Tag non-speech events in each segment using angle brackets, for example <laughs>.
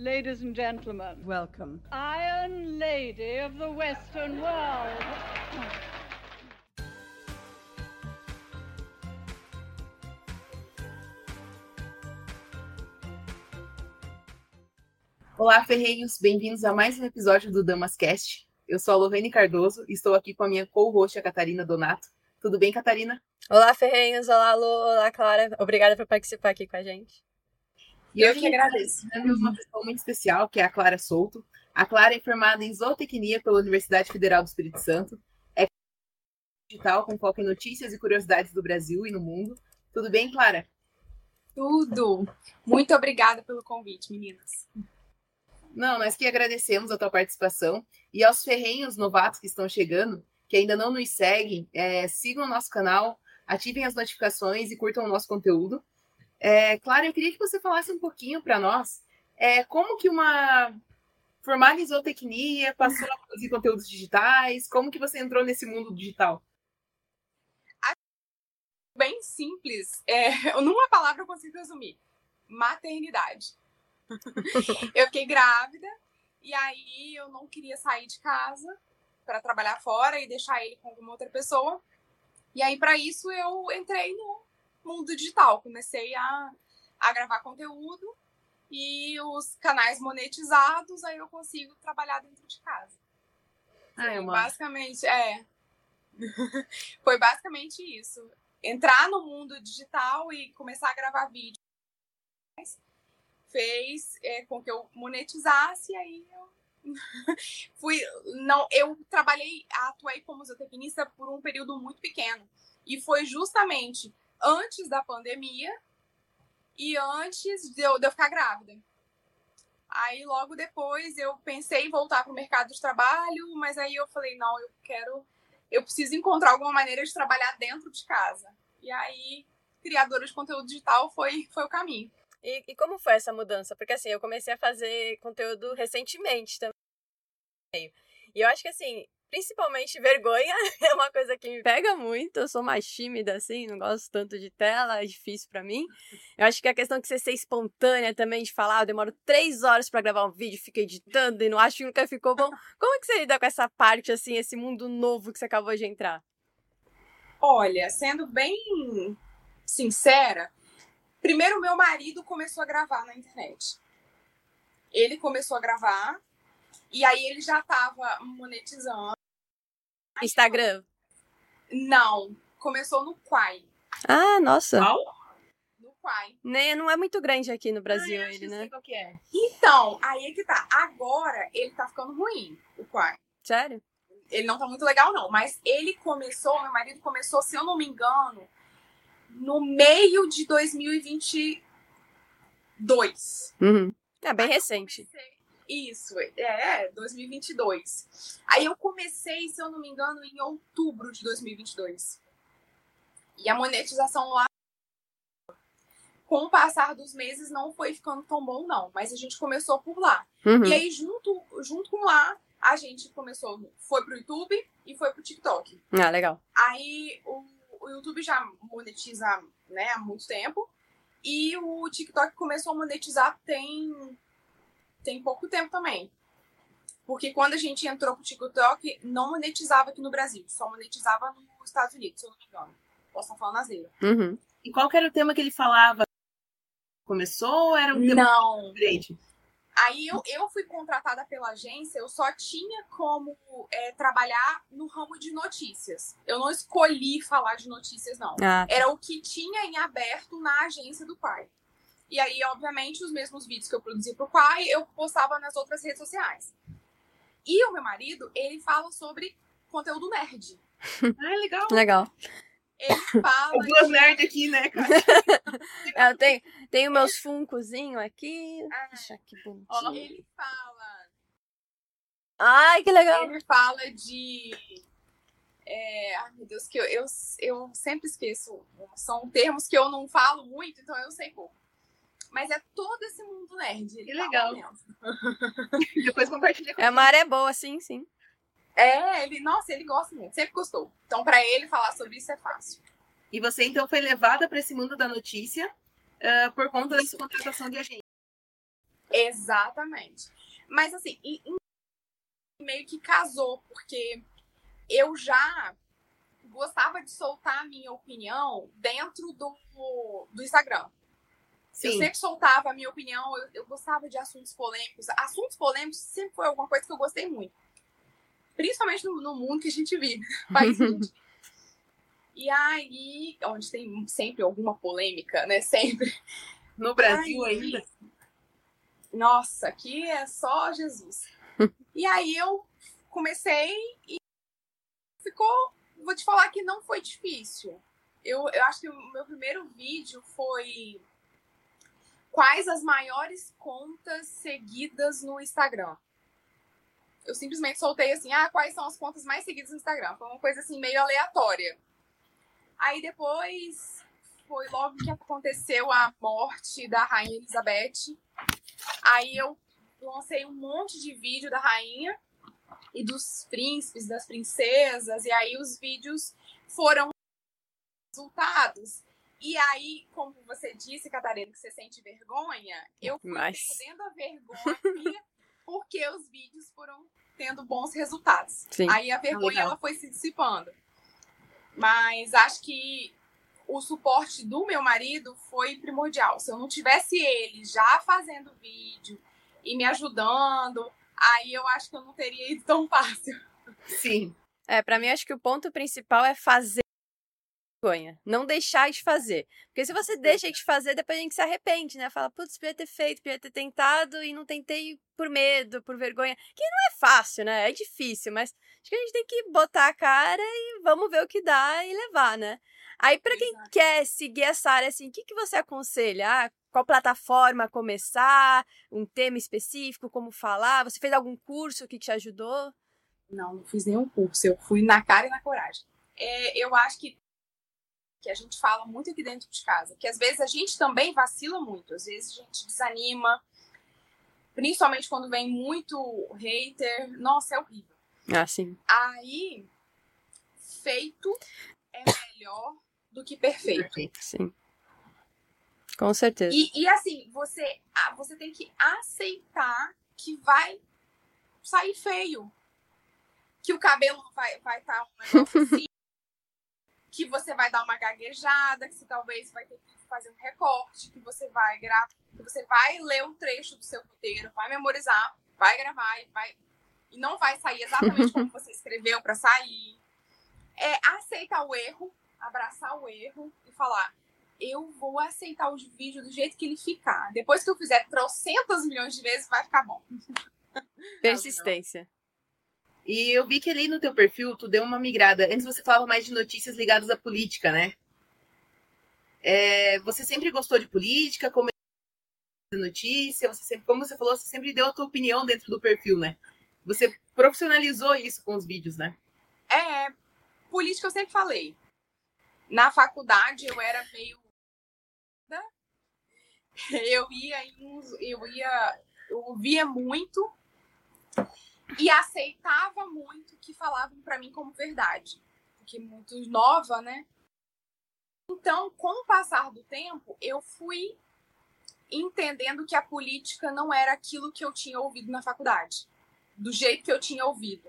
Ladies and gentlemen, Welcome. Iron Lady of the Western World. Olá, ferreiros! Bem-vindos a mais um episódio do Damascast. Eu sou a Lorene Cardoso e estou aqui com a minha co-host, a Catarina Donato. Tudo bem, Catarina? Olá, Ferrenhos. Olá, Lu. Olá, Clara. Obrigada por participar aqui com a gente. E Eu hoje que agradeço. temos uma pessoa muito especial, que é a Clara Souto. A Clara é formada em zootecnia pela Universidade Federal do Espírito Santo. É digital com foco em notícias e curiosidades do Brasil e no mundo. Tudo bem, Clara? Tudo. Muito obrigada pelo convite, meninas. Não, nós que agradecemos a tua participação. E aos ferrenhos novatos que estão chegando, que ainda não nos seguem, é, sigam o nosso canal, ativem as notificações e curtam o nosso conteúdo. É, Clara, eu queria que você falasse um pouquinho para nós é, como que uma formada em passou a produzir conteúdos digitais, como que você entrou nesse mundo digital? Bem simples. É, <laughs> numa palavra eu consigo resumir: maternidade. <laughs> eu fiquei grávida e aí eu não queria sair de casa para trabalhar fora e deixar ele com alguma outra pessoa. E aí, para isso, eu entrei no mundo digital. Comecei a, a gravar conteúdo e os canais monetizados, aí eu consigo trabalhar dentro de casa. Ah, é Foi. Basicamente, é. <laughs> Foi basicamente isso. Entrar no mundo digital e começar a gravar vídeo fez é, com que eu monetizasse, aí eu <laughs> fui. Não, eu trabalhei, atuei como zootecnista por um período muito pequeno. E foi justamente antes da pandemia e antes de eu, de eu ficar grávida. Aí logo depois eu pensei em voltar para o mercado de trabalho, mas aí eu falei, não, eu quero, eu preciso encontrar alguma maneira de trabalhar dentro de casa. E aí, criadora de conteúdo digital foi, foi o caminho. E, e como foi essa mudança? Porque assim, eu comecei a fazer conteúdo recentemente também. E eu acho que assim, principalmente vergonha <laughs> é uma coisa que me pega muito. Eu sou mais tímida, assim, não gosto tanto de tela, é difícil pra mim. Eu acho que a questão de você ser espontânea também, de falar, eu demoro três horas pra gravar um vídeo, fico editando e não acho que nunca ficou bom. Como é que você lida com essa parte, assim, esse mundo novo que você acabou de entrar? Olha, sendo bem sincera, primeiro meu marido começou a gravar na internet. Ele começou a gravar e aí ele já tava monetizando. Instagram? Não, começou no Quai. Ah, nossa. Qual? No Quai. Nem, não é muito grande aqui no Brasil, Ah, eu ele, eu né? sei qual que é. Então, aí é que tá. Agora ele tá ficando ruim, o Quai. Sério? Ele não tá muito legal, não. Mas ele começou, meu marido começou, se eu não me engano, no meio de 2022. Uhum. É bem recente. Isso, é, 2022. Aí eu comecei, se eu não me engano, em outubro de 2022. E a monetização lá, com o passar dos meses, não foi ficando tão bom, não. Mas a gente começou por lá. Uhum. E aí, junto, junto com lá, a gente começou, foi pro YouTube e foi pro TikTok. Ah, legal. Aí o, o YouTube já monetiza né, há muito tempo. E o TikTok começou a monetizar tem, tem pouco tempo também. Porque quando a gente entrou pro TikTok, não monetizava aqui no Brasil, só monetizava nos Estados Unidos, se eu não me engano. Posso estar falando asneira. Uhum. E qual que era o tema que ele falava? Começou ou era um tema Não. diferente? Aí eu, eu fui contratada pela agência, eu só tinha como é, trabalhar no ramo de notícias. Eu não escolhi falar de notícias, não. Ah, era o que tinha em aberto na agência do pai. E aí, obviamente, os mesmos vídeos que eu produzia pro pai, eu postava nas outras redes sociais. E o meu marido, ele fala sobre conteúdo nerd. <laughs> Ah, legal. legal. Ele <laughs> fala. Duas de- nerds aqui, né, cara? <laughs> Eu tenho, tenho meus funcozinhos aqui. Ah. Deixa que bonitinho. Ele fala. Ai, que legal. Ele fala de. É, ai, meu Deus, que eu, eu, eu sempre esqueço. São termos que eu não falo muito, então eu sei pouco. Mas é todo esse mundo nerd. Que fala legal. <laughs> Depois compartilha com É uma maré boa, sim, sim. É, ele, nossa, ele gosta muito, sempre gostou. Então, pra ele falar sobre isso é fácil. E você, então, foi levada para esse mundo da notícia ah, por conta dessa contratação de agente. Exatamente. Mas assim, meio que casou, porque eu já gostava de soltar a minha opinião dentro do, do Instagram. Sim. Eu sempre soltava a minha opinião, eu, eu, gostava de assuntos polêmicos. Assuntos polêmicos sempre foi alguma coisa que eu gostei muito. Principalmente no, no mundo que a gente vive, <laughs> país E aí, onde tem sempre alguma polêmica, né? Sempre. No Brasil aí, ainda. Nossa, aqui é só Jesus. e aí eu comecei e ficou. Vou te falar que não foi difícil. Eu, eu acho que o meu primeiro vídeo foi quais as maiores contas seguidas no Instagram. Eu simplesmente soltei assim, ah, quais são as contas mais seguidas no Instagram. Foi uma coisa assim meio aleatória. Aí depois foi logo que aconteceu a morte da rainha Elizabeth. Aí eu lancei um monte de vídeo da rainha e dos príncipes, das princesas, e aí os vídeos foram resultados. E aí, como você disse, Catarina, que você sente vergonha, eu fui Mas... perdendo a vergonha <laughs> porque os vídeos foram tendo bons resultados. Sim. Aí a vergonha ela foi se dissipando. Mas acho que o suporte do meu marido foi primordial. Se eu não tivesse ele já fazendo vídeo e me ajudando, aí eu acho que eu não teria ido tão fácil. Sim. É, para mim acho que o ponto principal é fazer vergonha. Não deixar de fazer. Porque se você deixa de fazer, depois a gente se arrepende, né? Fala, putz, podia ter feito, podia ter tentado e não tentei por medo, por vergonha. Que não é fácil, né? É difícil, mas acho que a gente tem que botar a cara e vamos ver o que dá e levar, né? Aí, para quem Exato. quer seguir essa área, assim, o que, que você aconselha? Ah, qual plataforma começar? Um tema específico? Como falar? Você fez algum curso que te ajudou? Não, não fiz nenhum curso. Eu fui na cara e na coragem. É, eu acho que que a gente fala muito aqui dentro de casa, que às vezes a gente também vacila muito, às vezes a gente desanima, principalmente quando vem muito hater, nossa, é horrível. Ah, sim. Aí, feito é melhor do que perfeito. Sim. Com certeza. E, e assim, você, você tem que aceitar que vai sair feio. Que o cabelo vai estar vai tá um negócio assim, <laughs> que você vai dar uma gaguejada, que você talvez vai ter que fazer um recorte, que você vai gravar, que você vai ler um trecho do seu roteiro, vai memorizar, vai gravar e vai e não vai sair exatamente como você escreveu para sair. É aceitar o erro, abraçar o erro e falar: eu vou aceitar o vídeo do jeito que ele ficar. Depois que eu fizer trocentas milhões de vezes, vai ficar bom. Persistência. E eu vi que ali no teu perfil tu deu uma migrada. Antes você falava mais de notícias ligadas à política, né? É, você sempre gostou de política, como notícia, você sempre, como você falou, você sempre deu a tua opinião dentro do perfil, né? Você profissionalizou isso com os vídeos, né? É, política eu sempre falei. Na faculdade eu era meio <laughs> eu ia eu ia eu ouvia muito e aceitava muito que falavam para mim como verdade, porque muito nova, né? Então, com o passar do tempo, eu fui entendendo que a política não era aquilo que eu tinha ouvido na faculdade, do jeito que eu tinha ouvido.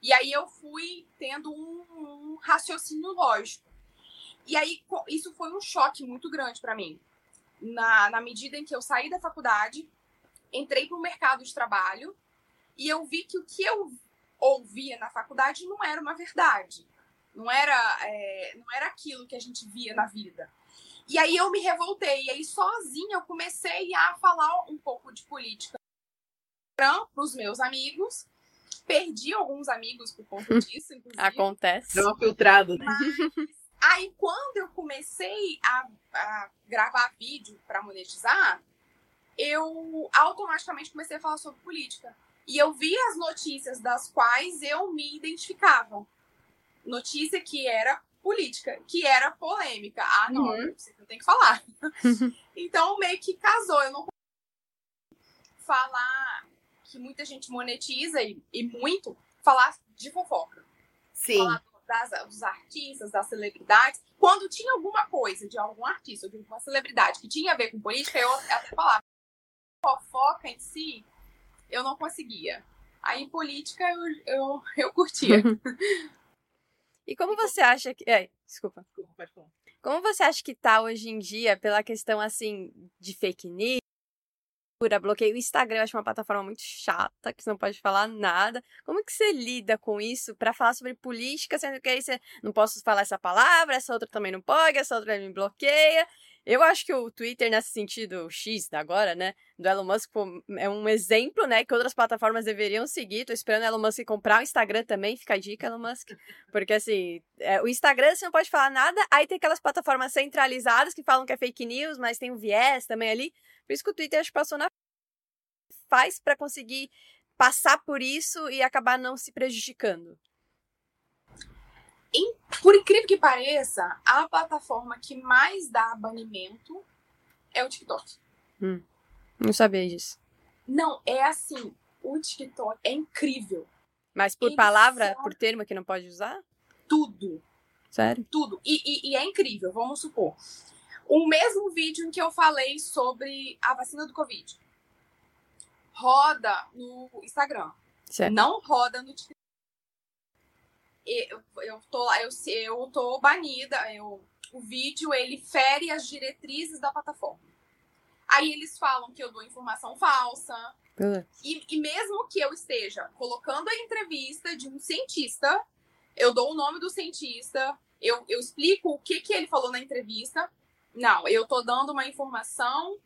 E aí eu fui tendo um, um raciocínio lógico. E aí isso foi um choque muito grande para mim. Na, na medida em que eu saí da faculdade, entrei para o mercado de trabalho e eu vi que o que eu ouvia na faculdade não era uma verdade. Não era, é, não era aquilo que a gente via na vida. E aí eu me revoltei. E aí, sozinha, eu comecei a falar um pouco de política para os meus amigos. Perdi alguns amigos por conta <laughs> disso, inclusive. Acontece. Deu uma filtrada, né? Mas, aí, quando eu comecei a, a gravar vídeo para monetizar, eu automaticamente comecei a falar sobre política. E eu vi as notícias das quais eu me identificava. Notícia que era política, que era polêmica. Ah, não, uhum. eu tenho que falar. <laughs> então, meio que casou. Eu não falar que muita gente monetiza e, e muito, falar de fofoca. Sim. Falar das, dos artistas, das celebridades. Quando tinha alguma coisa de algum artista ou de alguma celebridade que tinha a ver com política, eu até falava fofoca repente, se eu não conseguia. Aí política eu, eu, eu curtia. <laughs> e como você acha que. É, desculpa. Pode falar. Como você acha que tá hoje em dia pela questão assim de fake news? bloqueio. O Instagram eu acho uma plataforma muito chata, que você não pode falar nada. Como que você lida com isso para falar sobre política, sendo que aí você não posso falar essa palavra, essa outra também não pode, essa outra me bloqueia. Eu acho que o Twitter, nesse sentido, o X agora, né, do Elon Musk, é um exemplo, né, que outras plataformas deveriam seguir. Tô esperando o Elon Musk comprar o Instagram também, fica a dica, Elon Musk. Porque, assim, é, o Instagram você não pode falar nada, aí tem aquelas plataformas centralizadas que falam que é fake news, mas tem um viés também ali. Por isso que o Twitter acho que passou na faz para conseguir passar por isso e acabar não se prejudicando? Por incrível que pareça, a plataforma que mais dá banimento é o TikTok. Hum, não sabia disso. Não, é assim, o TikTok é incrível. Mas por Ele palavra, só... por termo que não pode usar? Tudo. Sério? Tudo. E, e, e, é incrível, vamos supor. O mesmo vídeo em que eu falei sobre a vacina do Covid roda no Instagram. Certo. Não roda no TikTok. Eu, eu, tô, eu, eu tô banida. Eu, o vídeo ele fere as diretrizes da plataforma. Aí eles falam que eu dou informação falsa. E, e, mesmo que eu esteja colocando a entrevista de um cientista, eu dou o nome do cientista, eu, eu explico o que, que ele falou na entrevista. Não, eu tô dando uma informação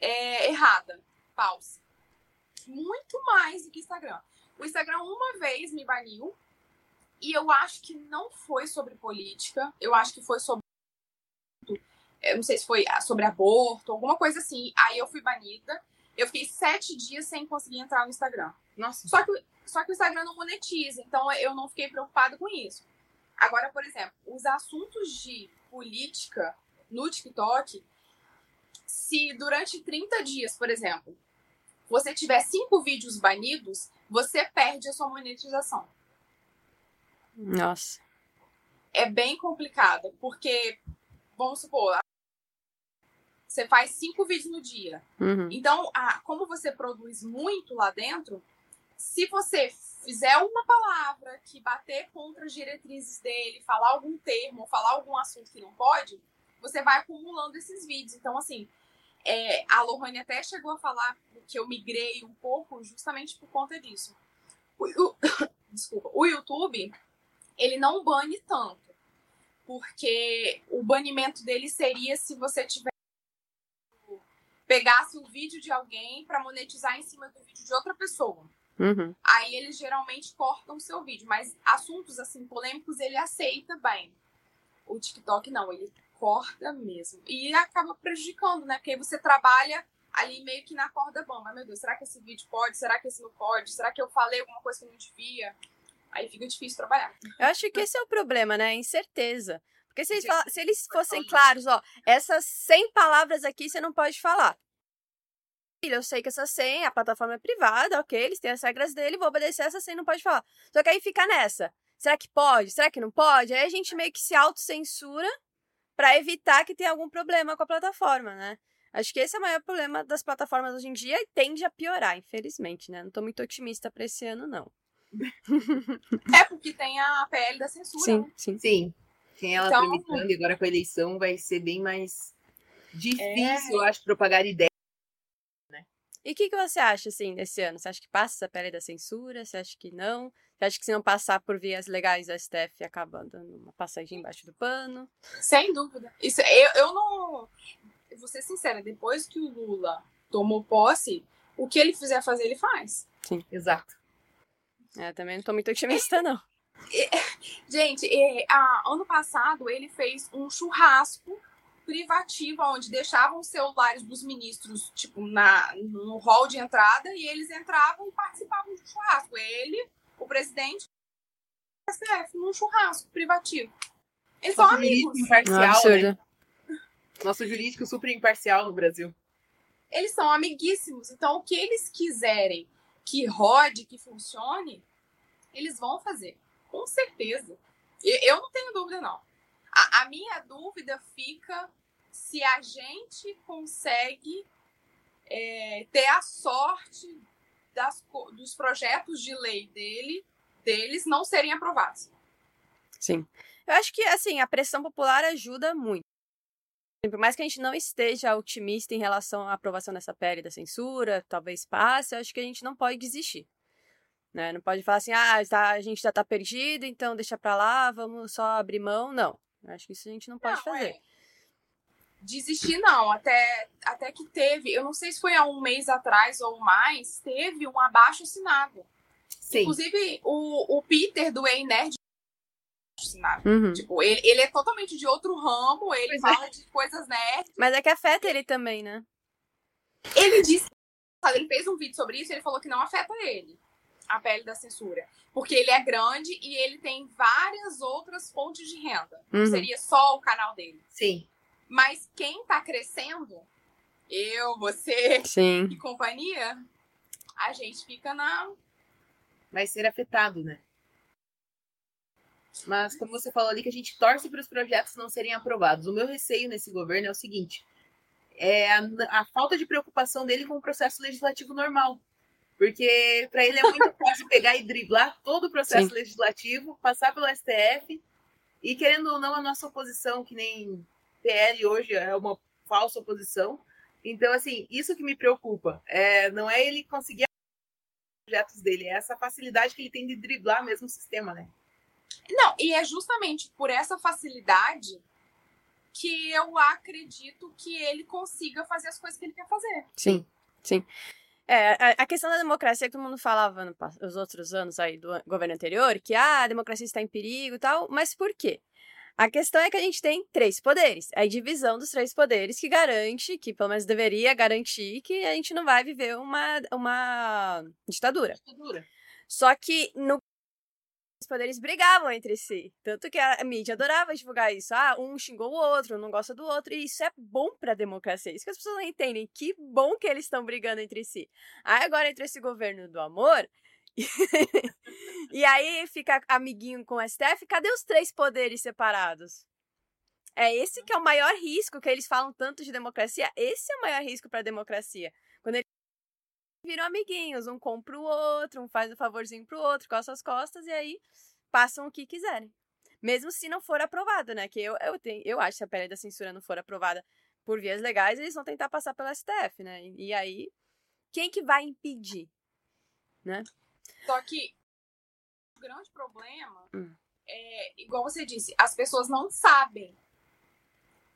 é, errada, falsa muito mais do que Instagram. O Instagram uma vez me baniu e eu acho que não foi sobre política, eu acho que foi sobre eu não sei se foi sobre aborto, alguma coisa assim. Aí eu fui banida. Eu fiquei sete dias sem conseguir entrar no Instagram. Nossa. Só que, só que o Instagram não monetiza, então eu não fiquei preocupada com isso. Agora, por exemplo, os assuntos de política no TikTok, se durante 30 dias, por exemplo, você tiver cinco vídeos banidos, você perde a sua monetização. Nossa. É bem complicado, porque, vamos supor, você faz cinco vídeos no dia. Uhum. Então, a, como você produz muito lá dentro, se você fizer uma palavra que bater contra as diretrizes dele, falar algum termo, falar algum assunto que não pode, você vai acumulando esses vídeos. Então, assim, é, a Lohane até chegou a falar que eu migrei um pouco justamente por conta disso. O, o, <coughs> desculpa, o YouTube, ele não bane tanto. Porque o banimento dele seria se você tiver pegasse o vídeo de alguém para monetizar em cima do vídeo de outra pessoa. Uhum. Aí eles geralmente cortam o seu vídeo, mas assuntos assim polêmicos ele aceita bem. O TikTok não, ele corta mesmo. E acaba prejudicando, né? Porque aí você trabalha ali meio que na corda bamba. Meu Deus, será que esse vídeo pode? Será que esse não pode? Será que eu falei alguma coisa que não devia? Aí fica difícil trabalhar. Eu acho que esse é o problema, né? A incerteza. Porque se eles, se eles fossem claros, ó, essas 100 palavras aqui você não pode falar. Eu sei que essa 100, a plataforma é privada, ok, eles têm as regras dele, vou obedecer essa 100, não pode falar. Só que aí fica nessa. Será que pode? Será que não pode? Aí a gente meio que se autocensura para evitar que tenha algum problema com a plataforma, né? Acho que esse é o maior problema das plataformas hoje em dia e tende a piorar, infelizmente, né? Não tô muito otimista para esse ano, não. É porque tem a PL da censura. Sim, né? sim. Sim. Tem ela então, tramitando e agora com a eleição vai ser bem mais difícil, é... eu acho, propagar ideias. Né? E o que, que você acha, assim, desse ano? Você acha que passa essa PL da censura? Você acha que não? Você acha que se não passar por vias legais, a STF acaba dando uma passagem embaixo do pano? Sem dúvida. Isso, eu, eu não. Vou ser sincera, depois que o Lula tomou posse, o que ele fizer fazer, ele faz. Sim. Exato. É, também não tô muito otimista, não. <laughs> Gente, é, a, ano passado ele fez um churrasco privativo, onde deixavam os celulares dos ministros, tipo, na, no hall de entrada, e eles entravam e participavam do churrasco. Ele, o presidente do STF num churrasco privativo. Eles Nosso são amigos. Imparcial, né? Nosso jurídico super imparcial no Brasil. Eles são amiguíssimos. Então, o que eles quiserem que rode, que funcione, eles vão fazer. Com certeza. Eu não tenho dúvida, não. A, a minha dúvida fica se a gente consegue é, ter a sorte das, dos projetos de lei dele, deles não serem aprovados. Sim. Eu acho que, assim, a pressão popular ajuda muito. Por mais que a gente não esteja otimista em relação à aprovação dessa PL da censura, talvez passe, eu acho que a gente não pode desistir. Né? Não pode falar assim, ah, tá, a gente já tá perdido, então deixa pra lá, vamos só abrir mão. Não. Eu acho que isso a gente não pode não, fazer. É. Desistir não, até, até que teve, eu não sei se foi há um mês atrás ou mais, teve um abaixo assinado. Sim. Inclusive, o, o Peter do Ei Nerd Uhum. Tipo, ele, ele é totalmente de outro ramo, ele pois é. fala é. de coisas nerds. Mas é que afeta ele também, né? Ele disse. Ele fez um vídeo sobre isso e ele falou que não afeta ele, a pele da censura. Porque ele é grande e ele tem várias outras fontes de renda. Uhum. Não seria só o canal dele. Sim. Mas quem tá crescendo, eu, você Sim. e companhia, a gente fica na. Vai ser afetado, né? Mas, como você falou ali, que a gente torce para os projetos não serem aprovados. O meu receio nesse governo é o seguinte: é a, a falta de preocupação dele com o processo legislativo normal. Porque para ele é muito <laughs> fácil pegar e driblar todo o processo Sim. legislativo, passar pelo STF, e querendo ou não, a nossa oposição, que nem PL hoje é uma falsa oposição. Então, assim, isso que me preocupa. É, não é ele conseguir os projetos dele, é essa facilidade que ele tem de driblar mesmo o sistema, né? Não, e é justamente por essa facilidade que eu acredito que ele consiga fazer as coisas que ele quer fazer. Sim, sim. É, a questão da democracia que todo mundo falava nos outros anos aí do governo anterior, que ah, a democracia está em perigo e tal, mas por quê? A questão é que a gente tem três poderes. A divisão dos três poderes que garante, que pelo menos deveria garantir, que a gente não vai viver uma, uma ditadura. ditadura. Só que no os poderes brigavam entre si. Tanto que a mídia adorava divulgar isso. Ah, um xingou o outro, não gosta do outro. E isso é bom pra democracia. Isso que as pessoas não entendem. Que bom que eles estão brigando entre si. Aí agora entre esse governo do amor. <laughs> e aí fica amiguinho com o STF. Cadê os três poderes separados? É esse que é o maior risco que eles falam tanto de democracia. Esse é o maior risco para a democracia. Viram amiguinhos, um compra o outro, um faz um favorzinho pro outro, costa as costas, e aí passam o que quiserem. Mesmo se não for aprovado, né? Que eu, eu, tenho, eu acho que se a pele da censura não for aprovada por vias legais, eles vão tentar passar pelo STF, né? E, e aí, quem que vai impedir? Né? Só que o grande problema hum. é, igual você disse, as pessoas não sabem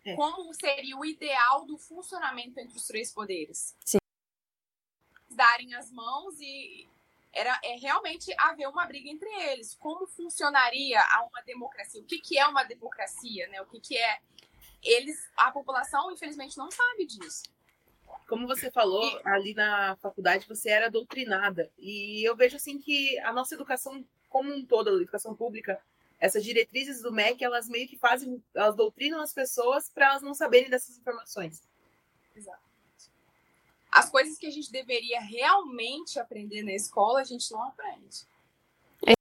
é. como seria o ideal do funcionamento entre os três poderes. Sim darem as mãos e era é realmente haver uma briga entre eles. Como funcionaria uma democracia? O que, que é uma democracia, né? O que, que é? Eles, a população, infelizmente, não sabe disso. Como você falou, e... ali na faculdade você era doutrinada. E eu vejo assim que a nossa educação como um todo, a educação pública, essas diretrizes do MEC, elas meio que fazem, elas doutrinam as pessoas para elas não saberem dessas informações. Exato as coisas que a gente deveria realmente aprender na escola, a gente não aprende. É.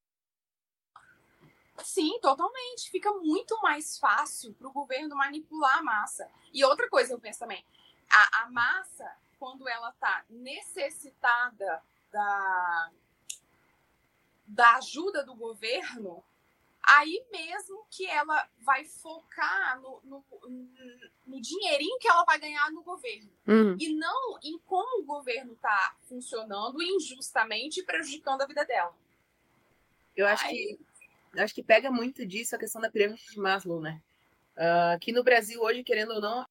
Sim, totalmente. Fica muito mais fácil para o governo manipular a massa. E outra coisa eu penso também, a, a massa, quando ela está necessitada da, da ajuda do governo, aí mesmo que ela vai focar no, no, no dinheirinho que ela vai ganhar no governo. Uhum. E não em como o governo está funcionando injustamente e prejudicando a vida dela. Eu acho aí... que acho que pega muito disso a questão da pirâmide de Maslow, né? Uh, aqui no Brasil, hoje, querendo ou não, as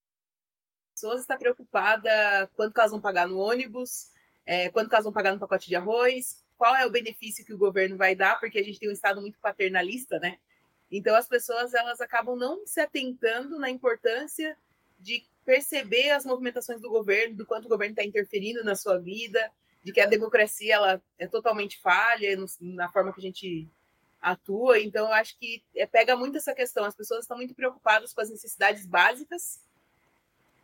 pessoas estão preocupadas quanto elas vão pagar no ônibus, é, quanto elas vão pagar no pacote de arroz, qual é o benefício que o governo vai dar, porque a gente tem um Estado muito paternalista, né? Então as pessoas elas acabam não se atentando na importância de perceber as movimentações do governo, do quanto o governo está interferindo na sua vida, de que a democracia ela é totalmente falha na forma que a gente atua. Então eu acho que é, pega muito essa questão. As pessoas estão muito preocupadas com as necessidades básicas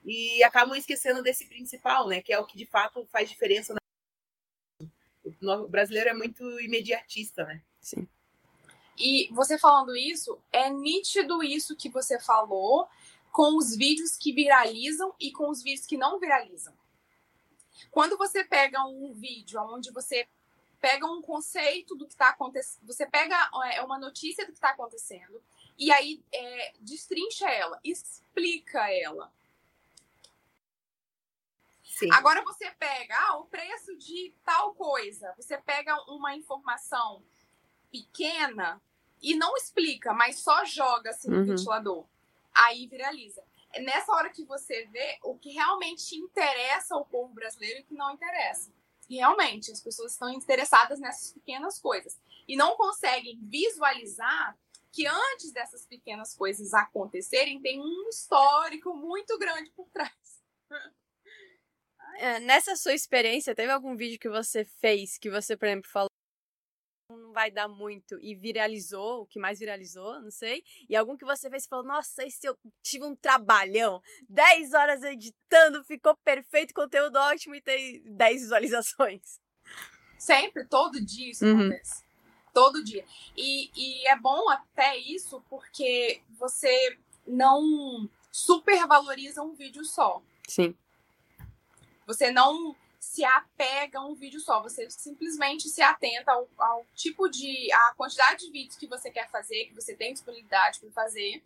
e acabam esquecendo desse principal, né? Que é o que de fato faz diferença o brasileiro é muito imediatista, né? Sim. E você falando isso, é nítido isso que você falou com os vídeos que viralizam e com os vídeos que não viralizam. Quando você pega um vídeo onde você pega um conceito do que está acontecendo, você pega é, uma notícia do que está acontecendo e aí é, destrincha ela, explica ela. Sim. Agora você pega ah, o preço de tal coisa, você pega uma informação pequena e não explica, mas só joga assim no uhum. ventilador. Aí viraliza. É nessa hora que você vê o que realmente interessa ao povo brasileiro e o que não interessa. Realmente, as pessoas estão interessadas nessas pequenas coisas e não conseguem visualizar que antes dessas pequenas coisas acontecerem tem um histórico muito grande por trás. <laughs> É, nessa sua experiência, teve algum vídeo que você fez que você, por exemplo, falou não vai dar muito e viralizou, o que mais viralizou, não sei. E algum que você fez e falou, nossa, esse eu tive um trabalhão, 10 horas editando, ficou perfeito, conteúdo ótimo e tem 10 visualizações. Sempre, todo dia isso uhum. acontece. Todo dia. E, e é bom até isso porque você não supervaloriza um vídeo só. Sim. Você não se apega a um vídeo só, você simplesmente se atenta ao, ao tipo de. a quantidade de vídeos que você quer fazer, que você tem disponibilidade para fazer.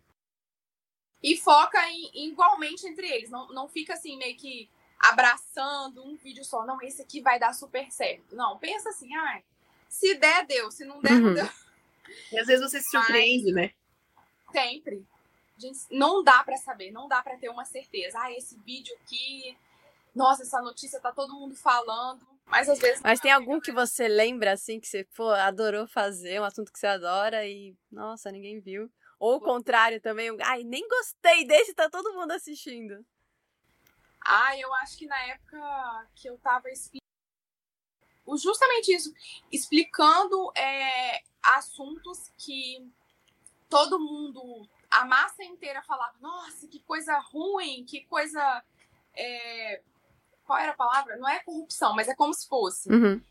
E foca em, igualmente entre eles. Não, não fica assim, meio que abraçando um vídeo só. Não, esse aqui vai dar super certo. Não, pensa assim, ai, se der, deu. Se não der, uhum. não deu. E às vezes você se surpreende, Mas, né? Sempre. Gente, não dá para saber, não dá para ter uma certeza. Ah, esse vídeo aqui nossa, essa notícia tá todo mundo falando. Mas às vezes. Mas tem algum que você lembra, assim, que você pô, adorou fazer, um assunto que você adora e, nossa, ninguém viu. Ou o contrário também, ai, nem gostei desse, tá todo mundo assistindo. Ah, eu acho que na época que eu tava explicando. Justamente isso, explicando é, assuntos que todo mundo, a massa inteira falava, nossa, que coisa ruim, que coisa é, qual era a palavra? Não é corrupção, mas é como se fosse. Uhum.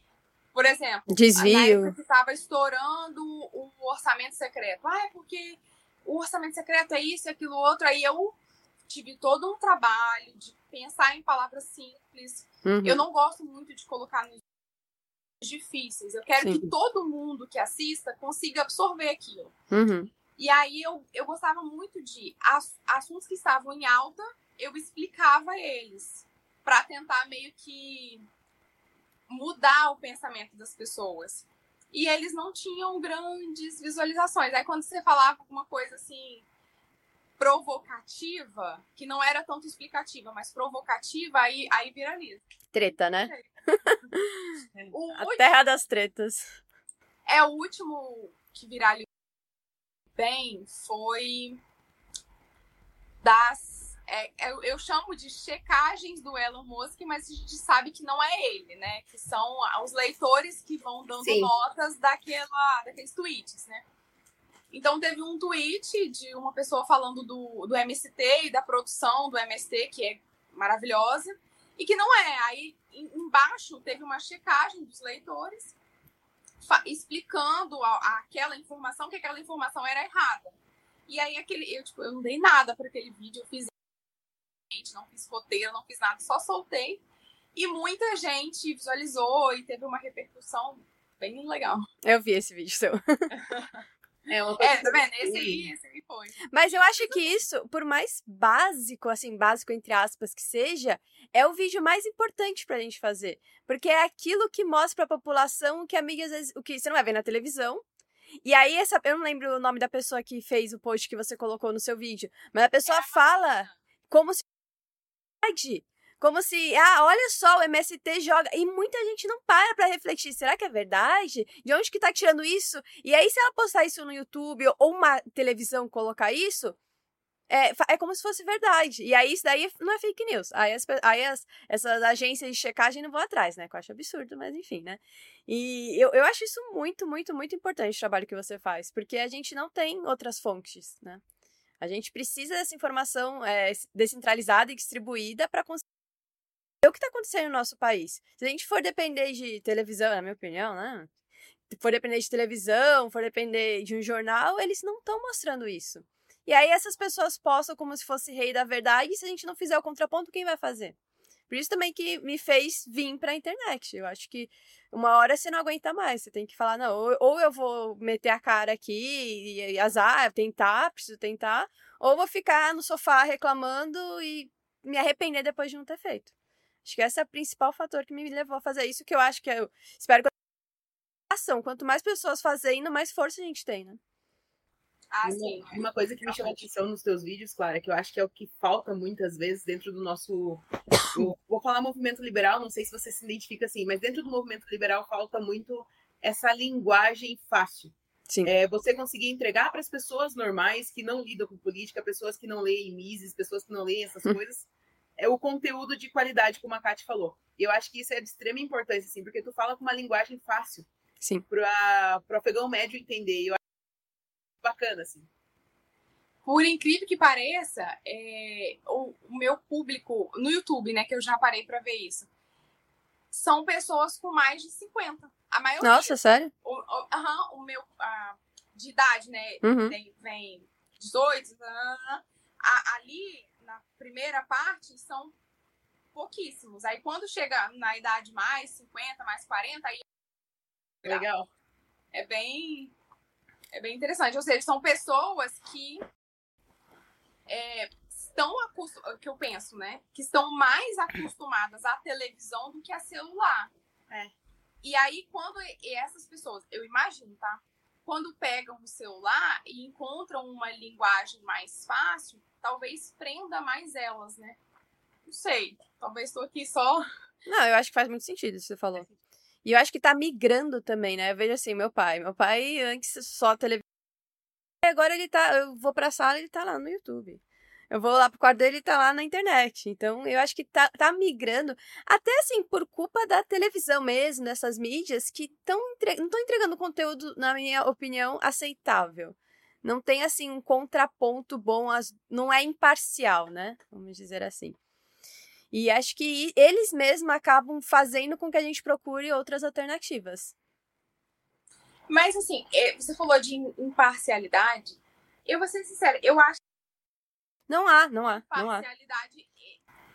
Por exemplo, desvio. Na que estava estourando o orçamento secreto. Ah, é porque o orçamento secreto é isso e aquilo outro. Aí eu tive todo um trabalho de pensar em palavras simples. Uhum. Eu não gosto muito de colocar nos difíceis. Eu quero Sim. que todo mundo que assista consiga absorver aquilo. Uhum. E aí eu, eu gostava muito de assuntos que estavam em alta, eu explicava eles para tentar meio que mudar o pensamento das pessoas. E eles não tinham grandes visualizações. Aí quando você falava alguma coisa assim provocativa, que não era tanto explicativa, mas provocativa, aí, aí viraliza. Treta, né? <laughs> a último... terra das tretas. É, o último que viralizou bem foi das é, eu, é, eu, chamo de checagens do Elon Musk, mas a gente sabe que não é ele, né? Que são os leitores que vão dando Sim. notas daquela, daqueles tweets, né? Então teve um tweet de uma pessoa falando do, do MST e da produção do MST, que é maravilhosa, e que não é. Aí embaixo teve uma checagem dos leitores explicando a, a, aquela informação, que aquela informação era errada. E aí aquele, eu, tipo, eu não dei nada para aquele vídeo, eu fiz não fiz roteiro, não fiz nada, só soltei. E muita gente visualizou e teve uma repercussão bem legal. Eu vi esse vídeo seu. <laughs> É, é tá vendo? Esse aí, esse aí foi. Mas eu acho que isso, por mais básico, assim, básico entre aspas que seja, é o vídeo mais importante pra gente fazer. Porque é aquilo que mostra pra população o que a mídia, às vezes, o que você não vai ver na televisão. E aí, essa, eu não lembro o nome da pessoa que fez o post que você colocou no seu vídeo, mas a pessoa é fala como se como se, ah, olha só, o MST joga. E muita gente não para pra refletir. Será que é verdade? De onde que tá tirando isso? E aí, se ela postar isso no YouTube ou uma televisão colocar isso, é, é como se fosse verdade. E aí, isso daí não é fake news. Aí, as, aí as, essas agências de checagem não vão atrás, né? Que eu acho absurdo, mas enfim, né? E eu, eu acho isso muito, muito, muito importante o trabalho que você faz. Porque a gente não tem outras fontes, né? A gente precisa dessa informação é, descentralizada e distribuída para conseguir o que está acontecendo no nosso país. Se a gente for depender de televisão, na minha opinião, né? For depender de televisão, for depender de um jornal, eles não estão mostrando isso. E aí essas pessoas postam como se fosse rei da verdade, e se a gente não fizer o contraponto, quem vai fazer? Por isso também que me fez vir pra internet. Eu acho que uma hora você não aguenta mais. Você tem que falar, não, ou, eu vou meter a cara aqui e azar, tentar, preciso tentar, ou vou ficar no sofá reclamando e me arrepender depois de não ter feito. Acho que esse é o principal fator que me levou a fazer isso, que eu acho que eu espero que ação. Quanto mais pessoas fazendo, mais força a gente tem, né? Ah, sim. Uma, uma coisa que me chama atenção nos teus vídeos, Clara, que eu acho que é o que falta muitas vezes dentro do nosso. vou falar movimento liberal, não sei se você se identifica assim, mas dentro do movimento liberal falta muito essa linguagem fácil. Sim. É, você conseguir entregar para as pessoas normais que não lidam com política, pessoas que não leem Mises, pessoas que não leem essas Hum. coisas, é o conteúdo de qualidade, como a Kate falou. E eu acho que isso é de extrema importância, assim, porque tu fala com uma linguagem fácil Sim. para o afegão médio entender. Eu bacana, assim. Por incrível que pareça, é, o, o meu público no YouTube, né, que eu já parei pra ver isso, são pessoas com mais de 50. A maioria. Nossa, sério? O, o, aham, o meu. de idade, né? Uhum. Tem, vem 18. ah, a- ali, na primeira parte, são pouquíssimos. Aí quando chega na idade mais 50, mais 40, aí Legal. é bem é bem interessante. Ou seja, são pessoas que é, estão acostumadas, que eu penso, né? Que estão mais acostumadas à televisão do que a celular. É. E aí, quando e essas pessoas, eu imagino, tá? Quando pegam o celular e encontram uma linguagem mais fácil, talvez prenda mais elas, né? Não sei. Talvez estou aqui só. Não, eu acho que faz muito sentido isso que você falou. E eu acho que tá migrando também, né? Eu vejo assim, meu pai. Meu pai antes só televisão. E agora ele tá. Eu vou pra sala ele tá lá no YouTube. Eu vou lá pro quarto dele ele tá lá na internet. Então, eu acho que tá, tá migrando. Até assim, por culpa da televisão mesmo, dessas mídias, que tão entre... não estão entregando conteúdo, na minha opinião, aceitável. Não tem, assim, um contraponto bom, as... não é imparcial, né? Vamos dizer assim. E acho que eles mesmos acabam fazendo com que a gente procure outras alternativas. Mas assim, é, você falou de imparcialidade. Eu vou ser sincera, eu acho Não há, não há, não há.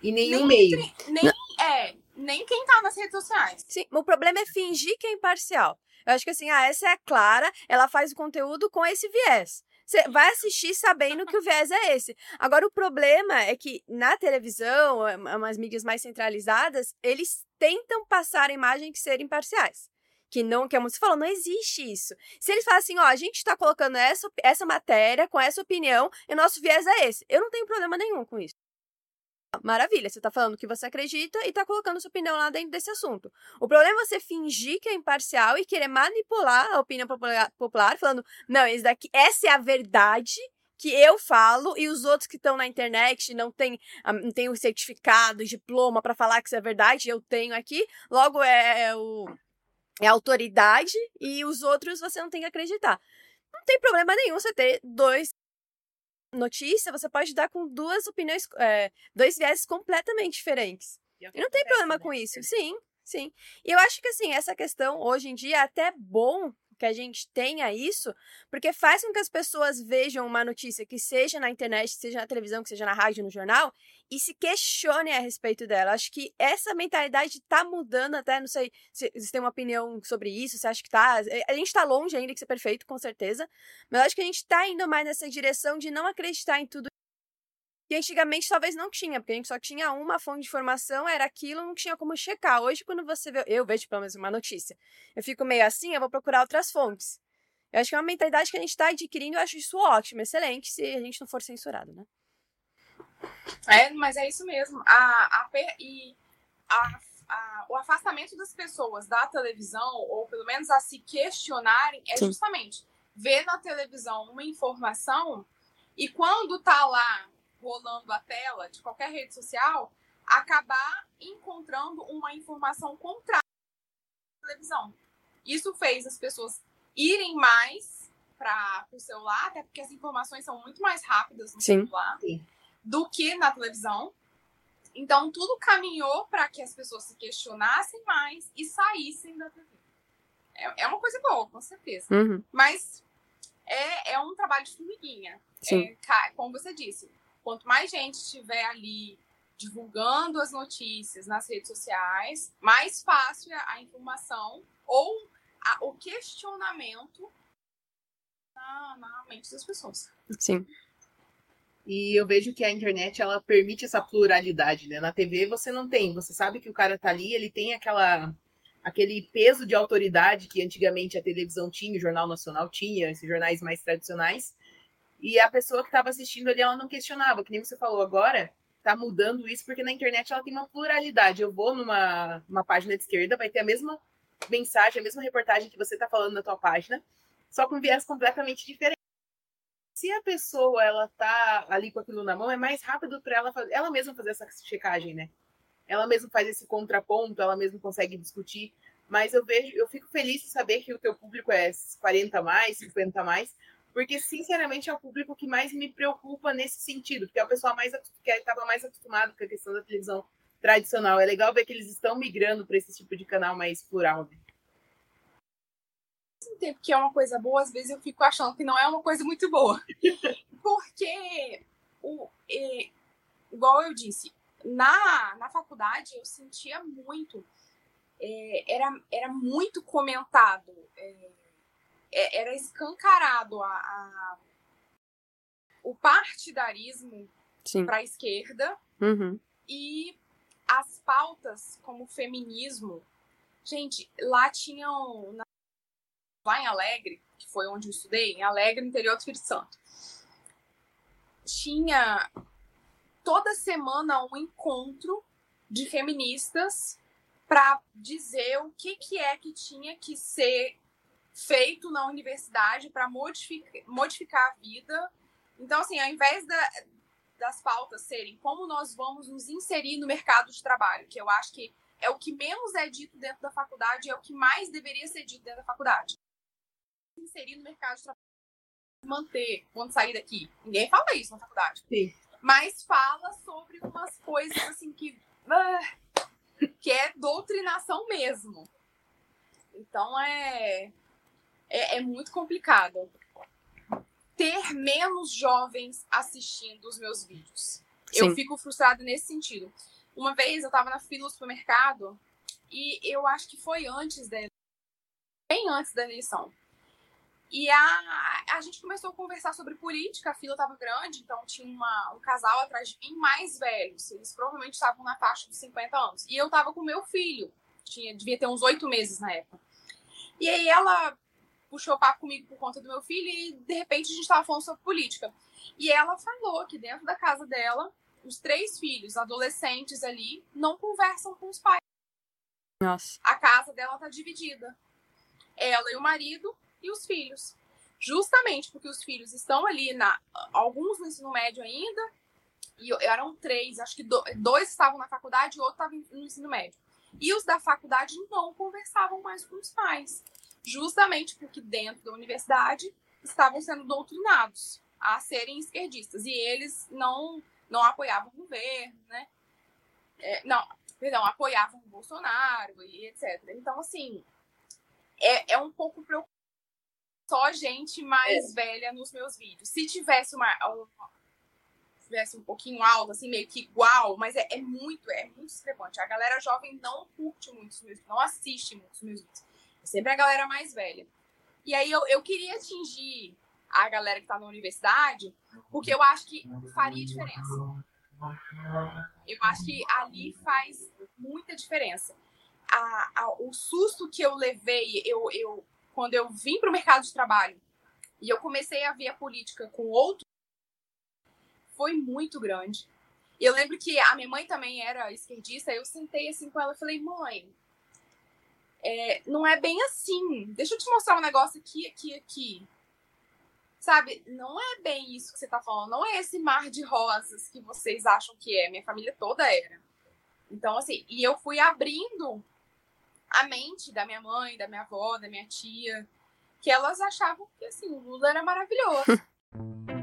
E nenhum Nem meio. nem é, nem quem tá nas redes sociais. Sim, o problema é fingir que é imparcial. Eu acho que assim, ah, essa é a Clara, ela faz o conteúdo com esse viés. Você vai assistir sabendo que o viés é esse. Agora, o problema é que na televisão, é, umas mídias mais centralizadas, eles tentam passar a imagem de serem imparciais. Que não, que é como você falou, não existe isso. Se eles falam assim, ó, a gente tá colocando essa, essa matéria com essa opinião e o nosso viés é esse. Eu não tenho problema nenhum com isso. Maravilha, você tá falando o que você acredita e tá colocando sua opinião lá dentro desse assunto. O problema é você fingir que é imparcial e querer manipular a opinião popular, falando, não, esse daqui, essa é a verdade que eu falo e os outros que estão na internet não têm ah, não tem o certificado, diploma para falar que isso é verdade, eu tenho aqui. Logo é, é o é autoridade e os outros você não tem que acreditar. Não tem problema nenhum você ter dois notícia, você pode dar com duas opiniões, é, dois viés completamente diferentes. E E não tem problema com isso. Sim, sim. E eu acho que, assim, essa questão, hoje em dia, é até bom que a gente tenha isso, porque faz com que as pessoas vejam uma notícia que seja na internet, seja na televisão, que seja na rádio, no jornal, e se questionem a respeito dela. Acho que essa mentalidade tá mudando até, não sei se você tem uma opinião sobre isso, você acha que tá... A gente tá longe ainda de ser perfeito, com certeza, mas acho que a gente tá indo mais nessa direção de não acreditar em tudo que antigamente talvez não tinha, porque a gente só tinha uma fonte de informação, era aquilo, não tinha como checar. Hoje, quando você vê, eu vejo pelo menos uma notícia, eu fico meio assim, eu vou procurar outras fontes. Eu acho que é uma mentalidade que a gente está adquirindo, eu acho isso ótimo, excelente, se a gente não for censurado, né? É, mas é isso mesmo. A, a, e a- a- o afastamento das pessoas da televisão, ou pelo menos a se questionarem, é Sim. justamente ver na televisão uma informação e quando tá lá rolando a tela de qualquer rede social, acabar encontrando uma informação contrária à televisão. Isso fez as pessoas irem mais para o celular, até porque as informações são muito mais rápidas no Sim. celular Sim. do que na televisão. Então, tudo caminhou para que as pessoas se questionassem mais e saíssem da TV. É, é uma coisa boa, com certeza. Uhum. Mas é, é um trabalho de formiguinha. Sim. É, como você disse, quanto mais gente estiver ali divulgando as notícias nas redes sociais, mais fácil a informação ou a, o questionamento na, na mente das pessoas. Sim. E eu vejo que a internet ela permite essa pluralidade, né? Na TV você não tem, você sabe que o cara tá ali, ele tem aquela aquele peso de autoridade que antigamente a televisão tinha, o Jornal Nacional tinha, esses jornais mais tradicionais. E a pessoa que estava assistindo ali, ela não questionava, que nem você falou agora, tá mudando isso porque na internet ela tem uma pluralidade. Eu vou numa uma página de esquerda, vai ter a mesma mensagem, a mesma reportagem que você tá falando na tua página, só com viés completamente diferente. Se a pessoa ela tá ali com aquilo na mão, é mais rápido para ela fazer, ela mesma fazer essa checagem, né? Ela mesma faz esse contraponto, ela mesma consegue discutir. Mas eu vejo, eu fico feliz de saber que o teu público é 40 mais, 50 mais, porque sinceramente é o público que mais me preocupa nesse sentido, porque é o pessoal mais que estava mais acostumado com a questão da televisão tradicional. É legal ver que eles estão migrando para esse tipo de canal mais plural. Né? mesmo tempo que é uma coisa boa, às vezes eu fico achando que não é uma coisa muito boa. <laughs> Porque, o, é, igual eu disse, na, na faculdade eu sentia muito, é, era, era muito comentado, é, é era escancarado a, a o partidarismo para a esquerda uhum. e as pautas como feminismo. Gente, lá tinham lá em Alegre, que foi onde eu estudei, em Alegre, interior do Espírito Santo, tinha toda semana um encontro de feministas para dizer o que, que é que tinha que ser feito na universidade para modificar, modificar a vida. Então, assim, ao invés da, das pautas serem como nós vamos nos inserir no mercado de trabalho, que eu acho que é o que menos é dito dentro da faculdade, é o que mais deveria ser dito dentro da faculdade inserir no mercado de trabalho, manter quando sair daqui. Ninguém fala isso na faculdade. Sim. Mas fala sobre umas coisas assim que. Uh, que é doutrinação mesmo. Então é, é, é muito complicado ter menos jovens assistindo os meus vídeos. Sim. Eu fico frustrada nesse sentido. Uma vez eu estava na fila do supermercado e eu acho que foi antes da bem antes da eleição. E a, a gente começou a conversar sobre política, a fila estava grande, então tinha uma, um casal atrás de mim mais velhos. Eles provavelmente estavam na faixa dos 50 anos. E eu estava com meu filho, tinha, devia ter uns oito meses na época. E aí ela puxou papo comigo por conta do meu filho e de repente a gente estava falando sobre política. E ela falou que dentro da casa dela, os três filhos, adolescentes ali, não conversam com os pais. Nossa. A casa dela tá dividida. Ela e o marido e os filhos. Justamente porque os filhos estão ali, na alguns no ensino médio ainda, e eram três, acho que dois estavam na faculdade e outro estava no ensino médio. E os da faculdade não conversavam mais com os pais, justamente porque dentro da universidade estavam sendo doutrinados a serem esquerdistas e eles não não apoiavam o governo, né? É, não, perdão, apoiavam o Bolsonaro e etc. Então, assim, é, é um pouco preocupante só gente mais é. velha nos meus vídeos. Se tivesse uma, uma tivesse um pouquinho alto, assim, meio que igual, mas é, é, muito, é muito discrepante. A galera jovem não curte muito os meus não assiste muito os meus vídeos. É sempre a galera mais velha. E aí eu, eu queria atingir a galera que tá na universidade, porque eu acho que faria diferença. Eu acho que ali faz muita diferença. A, a, o susto que eu levei, eu, eu quando eu vim para o mercado de trabalho e eu comecei a ver a política com outro, foi muito grande. Eu lembro que a minha mãe também era esquerdista, eu sentei assim com ela e falei, mãe, é, não é bem assim. Deixa eu te mostrar um negócio aqui, aqui, aqui. Sabe, não é bem isso que você tá falando, não é esse mar de rosas que vocês acham que é. Minha família toda era. Então, assim, e eu fui abrindo a mente da minha mãe, da minha avó, da minha tia, que elas achavam que assim, o Lula era maravilhoso. <laughs>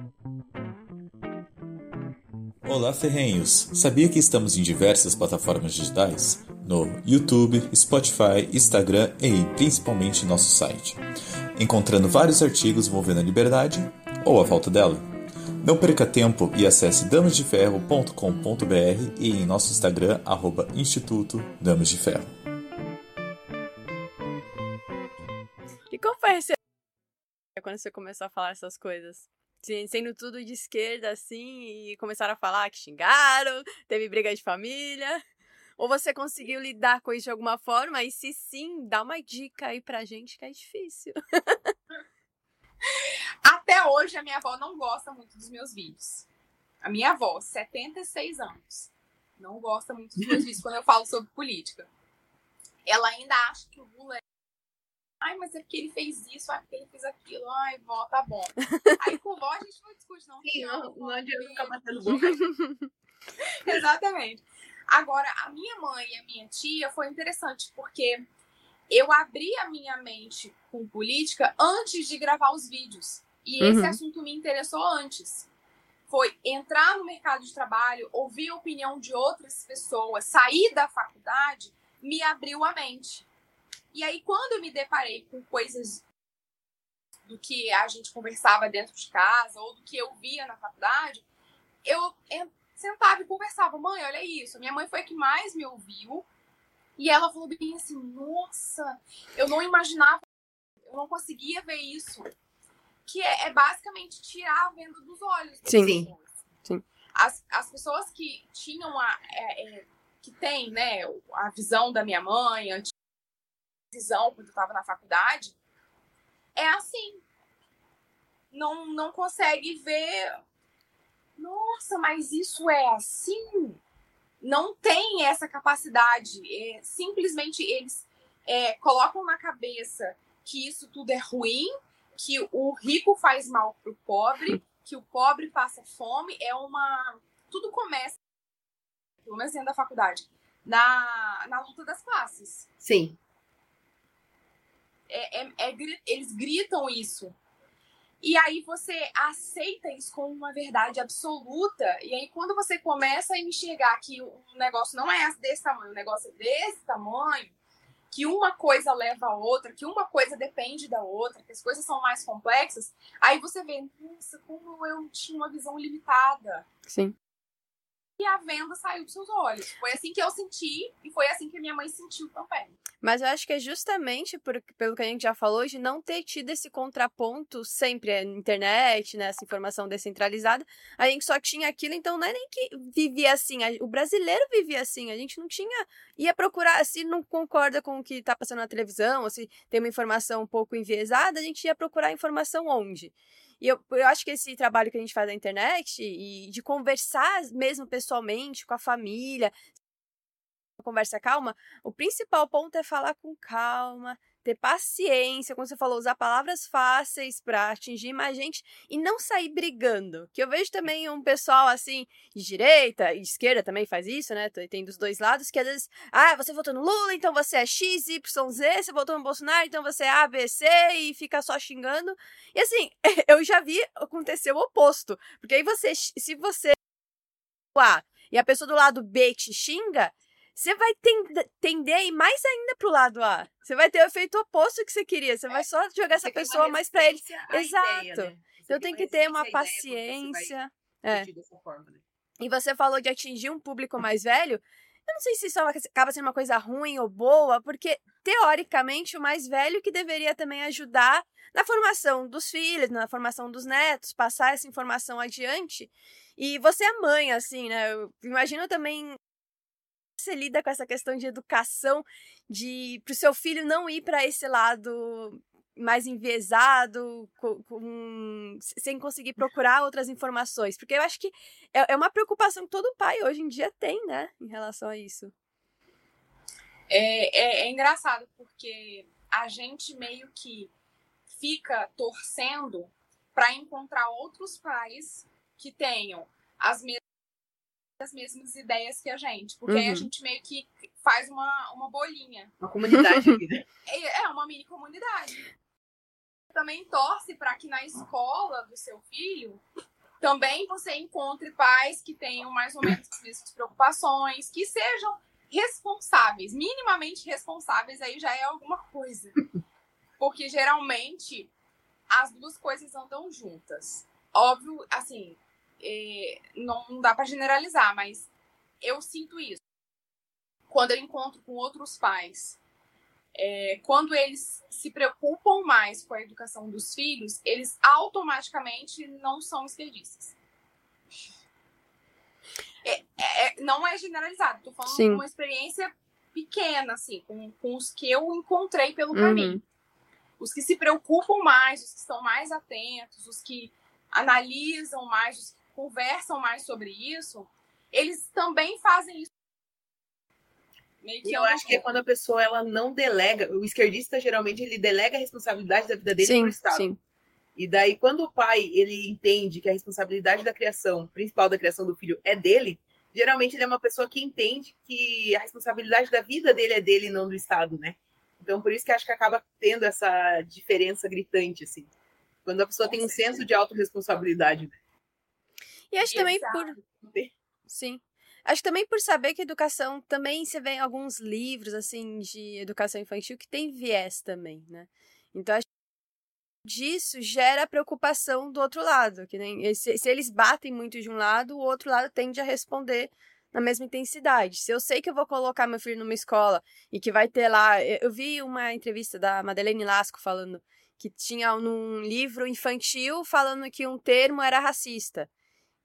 Olá, ferrenhos! Sabia que estamos em diversas plataformas digitais? No YouTube, Spotify, Instagram e principalmente nosso site, encontrando vários artigos envolvendo a liberdade ou a falta dela. Não perca tempo e acesse damosdeferro.com.br e em nosso Instagram, arroba Instituto Damas de Ferro. E como foi quando você começou a falar essas coisas? Sendo tudo de esquerda, assim, e começaram a falar que xingaram, teve briga de família. Ou você conseguiu lidar com isso de alguma forma? E se sim, dá uma dica aí pra gente que é difícil. Até hoje, a minha avó não gosta muito dos meus vídeos. A minha avó, 76 anos, não gosta muito dos meus vídeos quando eu falo sobre política. Ela ainda acha que o Lula é. Ai, mas é porque ele fez isso, ai, porque ele fez aquilo. Ai, vó, tá bom. <laughs> Aí com vó a gente não discute, não. Sim, não, não adianta ficar batendo boca. <laughs> Exatamente. Agora, a minha mãe e a minha tia foi interessante, porque eu abri a minha mente com política antes de gravar os vídeos. E esse uhum. assunto me interessou antes. Foi entrar no mercado de trabalho, ouvir a opinião de outras pessoas, sair da faculdade, me abriu a mente. E aí, quando eu me deparei com coisas do que a gente conversava dentro de casa ou do que eu via na faculdade, eu sentava e conversava. Mãe, olha isso. Minha mãe foi a que mais me ouviu e ela falou bem assim: nossa, eu não imaginava, eu não conseguia ver isso. Que é, é basicamente tirar a venda dos olhos. Sim. Pessoas. Sim. As, as pessoas que tinham a. É, é, que tem, né, a visão da minha mãe, visão quando eu estava na faculdade, é assim. Não, não consegue ver. Nossa, mas isso é assim? não tem essa capacidade. É, simplesmente eles é, colocam na cabeça que isso tudo é ruim, que o rico faz mal pro pobre, que o pobre passa fome. É uma. Tudo começa, pelo menos dentro da faculdade, na, na luta das classes. Sim. É, é, é, eles gritam isso e aí você aceita isso como uma verdade absoluta. E aí quando você começa a enxergar que o negócio não é desse tamanho, o negócio é desse tamanho, que uma coisa leva a outra, que uma coisa depende da outra, que as coisas são mais complexas, aí você vê, nossa, como eu tinha uma visão limitada. Sim. E a venda saiu dos seus olhos. Foi assim que eu senti e foi assim que minha mãe sentiu também. Mas eu acho que é justamente por, pelo que a gente já falou, de não ter tido esse contraponto sempre é, na internet, né, essa informação descentralizada. A gente só tinha aquilo, então não é nem que vivia assim. o brasileiro vivia assim. A gente não tinha. ia procurar, se não concorda com o que está passando na televisão, ou se tem uma informação um pouco enviesada, a gente ia procurar informação onde? E eu, eu acho que esse trabalho que a gente faz na internet e de conversar mesmo pessoalmente com a família, conversa calma, o principal ponto é falar com calma, ter paciência, como você falou, usar palavras fáceis para atingir mais gente e não sair brigando. Que eu vejo também um pessoal assim, de direita e esquerda também faz isso, né? Tem dos dois lados, que às vezes, ah, você votou no Lula, então você é X, Y, Z, você votou no Bolsonaro, então você é A, B, C e fica só xingando. E assim, <laughs> eu já vi acontecer o oposto. Porque aí você, se você A e a pessoa do lado B te xinga, você vai tender a ir mais ainda pro lado A. Você vai ter o efeito oposto que você queria. Você é, vai só jogar essa pessoa mais pra ele. Exato. Ideia, né? Então tem que ter uma paciência. É. Forma, né? E você falou de atingir um público mais velho. Eu não sei se isso acaba sendo uma coisa ruim ou boa, porque teoricamente o mais velho que deveria também ajudar na formação dos filhos, na formação dos netos, passar essa informação adiante. E você é mãe, assim, né? Eu imagino também você lida com essa questão de educação, de para o seu filho não ir para esse lado mais enviesado, com, com, sem conseguir procurar outras informações? Porque eu acho que é, é, uma preocupação que todo pai hoje em dia tem, né, em relação a isso. É, é, é engraçado, porque a gente meio que fica torcendo para encontrar outros pais que tenham as mesmas as mesmas ideias que a gente. Porque uhum. aí a uhum. gente meio que faz uma, uma bolinha. Uma comunidade é, <laughs> é uma mini comunidade. Também torce para que na escola do seu filho também você encontre pais que tenham mais ou menos as mesmas preocupações, que sejam responsáveis, minimamente responsáveis, aí já é alguma coisa. <laughs> Porque geralmente as duas coisas andam juntas. óbvio, assim, é, não dá para generalizar, mas eu sinto isso. Quando eu encontro com outros pais, é, quando eles se preocupam mais com a educação dos filhos, eles automaticamente não são esquerdistas. É, é, não é generalizado, tô falando Sim. de uma experiência pequena, assim, com, com os que eu encontrei pelo Uhum. caminho. Os que se preocupam mais, os que estão mais atentos, os que analisam mais, os que conversam mais sobre isso, eles também fazem isso. E eu acho que é quando a pessoa ela não delega, o esquerdista geralmente ele delega a responsabilidade da vida dele Sim, pro Estado. sim. E daí quando o pai ele entende que a responsabilidade da criação, principal da criação do filho é dele, geralmente ele é uma pessoa que entende que a responsabilidade da vida dele é dele e não do Estado, né? Então por isso que acho que acaba tendo essa diferença gritante assim. Quando a pessoa Com tem um senso de autorresponsabilidade. né? E acho também Exato. por. Sim. Acho também por saber que educação também você vê em alguns livros assim de educação infantil que tem viés também, né? Então acho que disso gera preocupação do outro lado, que nem se, se eles batem muito de um lado, o outro lado tende a responder na mesma intensidade. Se eu sei que eu vou colocar meu filho numa escola e que vai ter lá, eu eu vi uma entrevista da Madeleine Lasco falando que tinha num livro infantil falando que um termo era racista.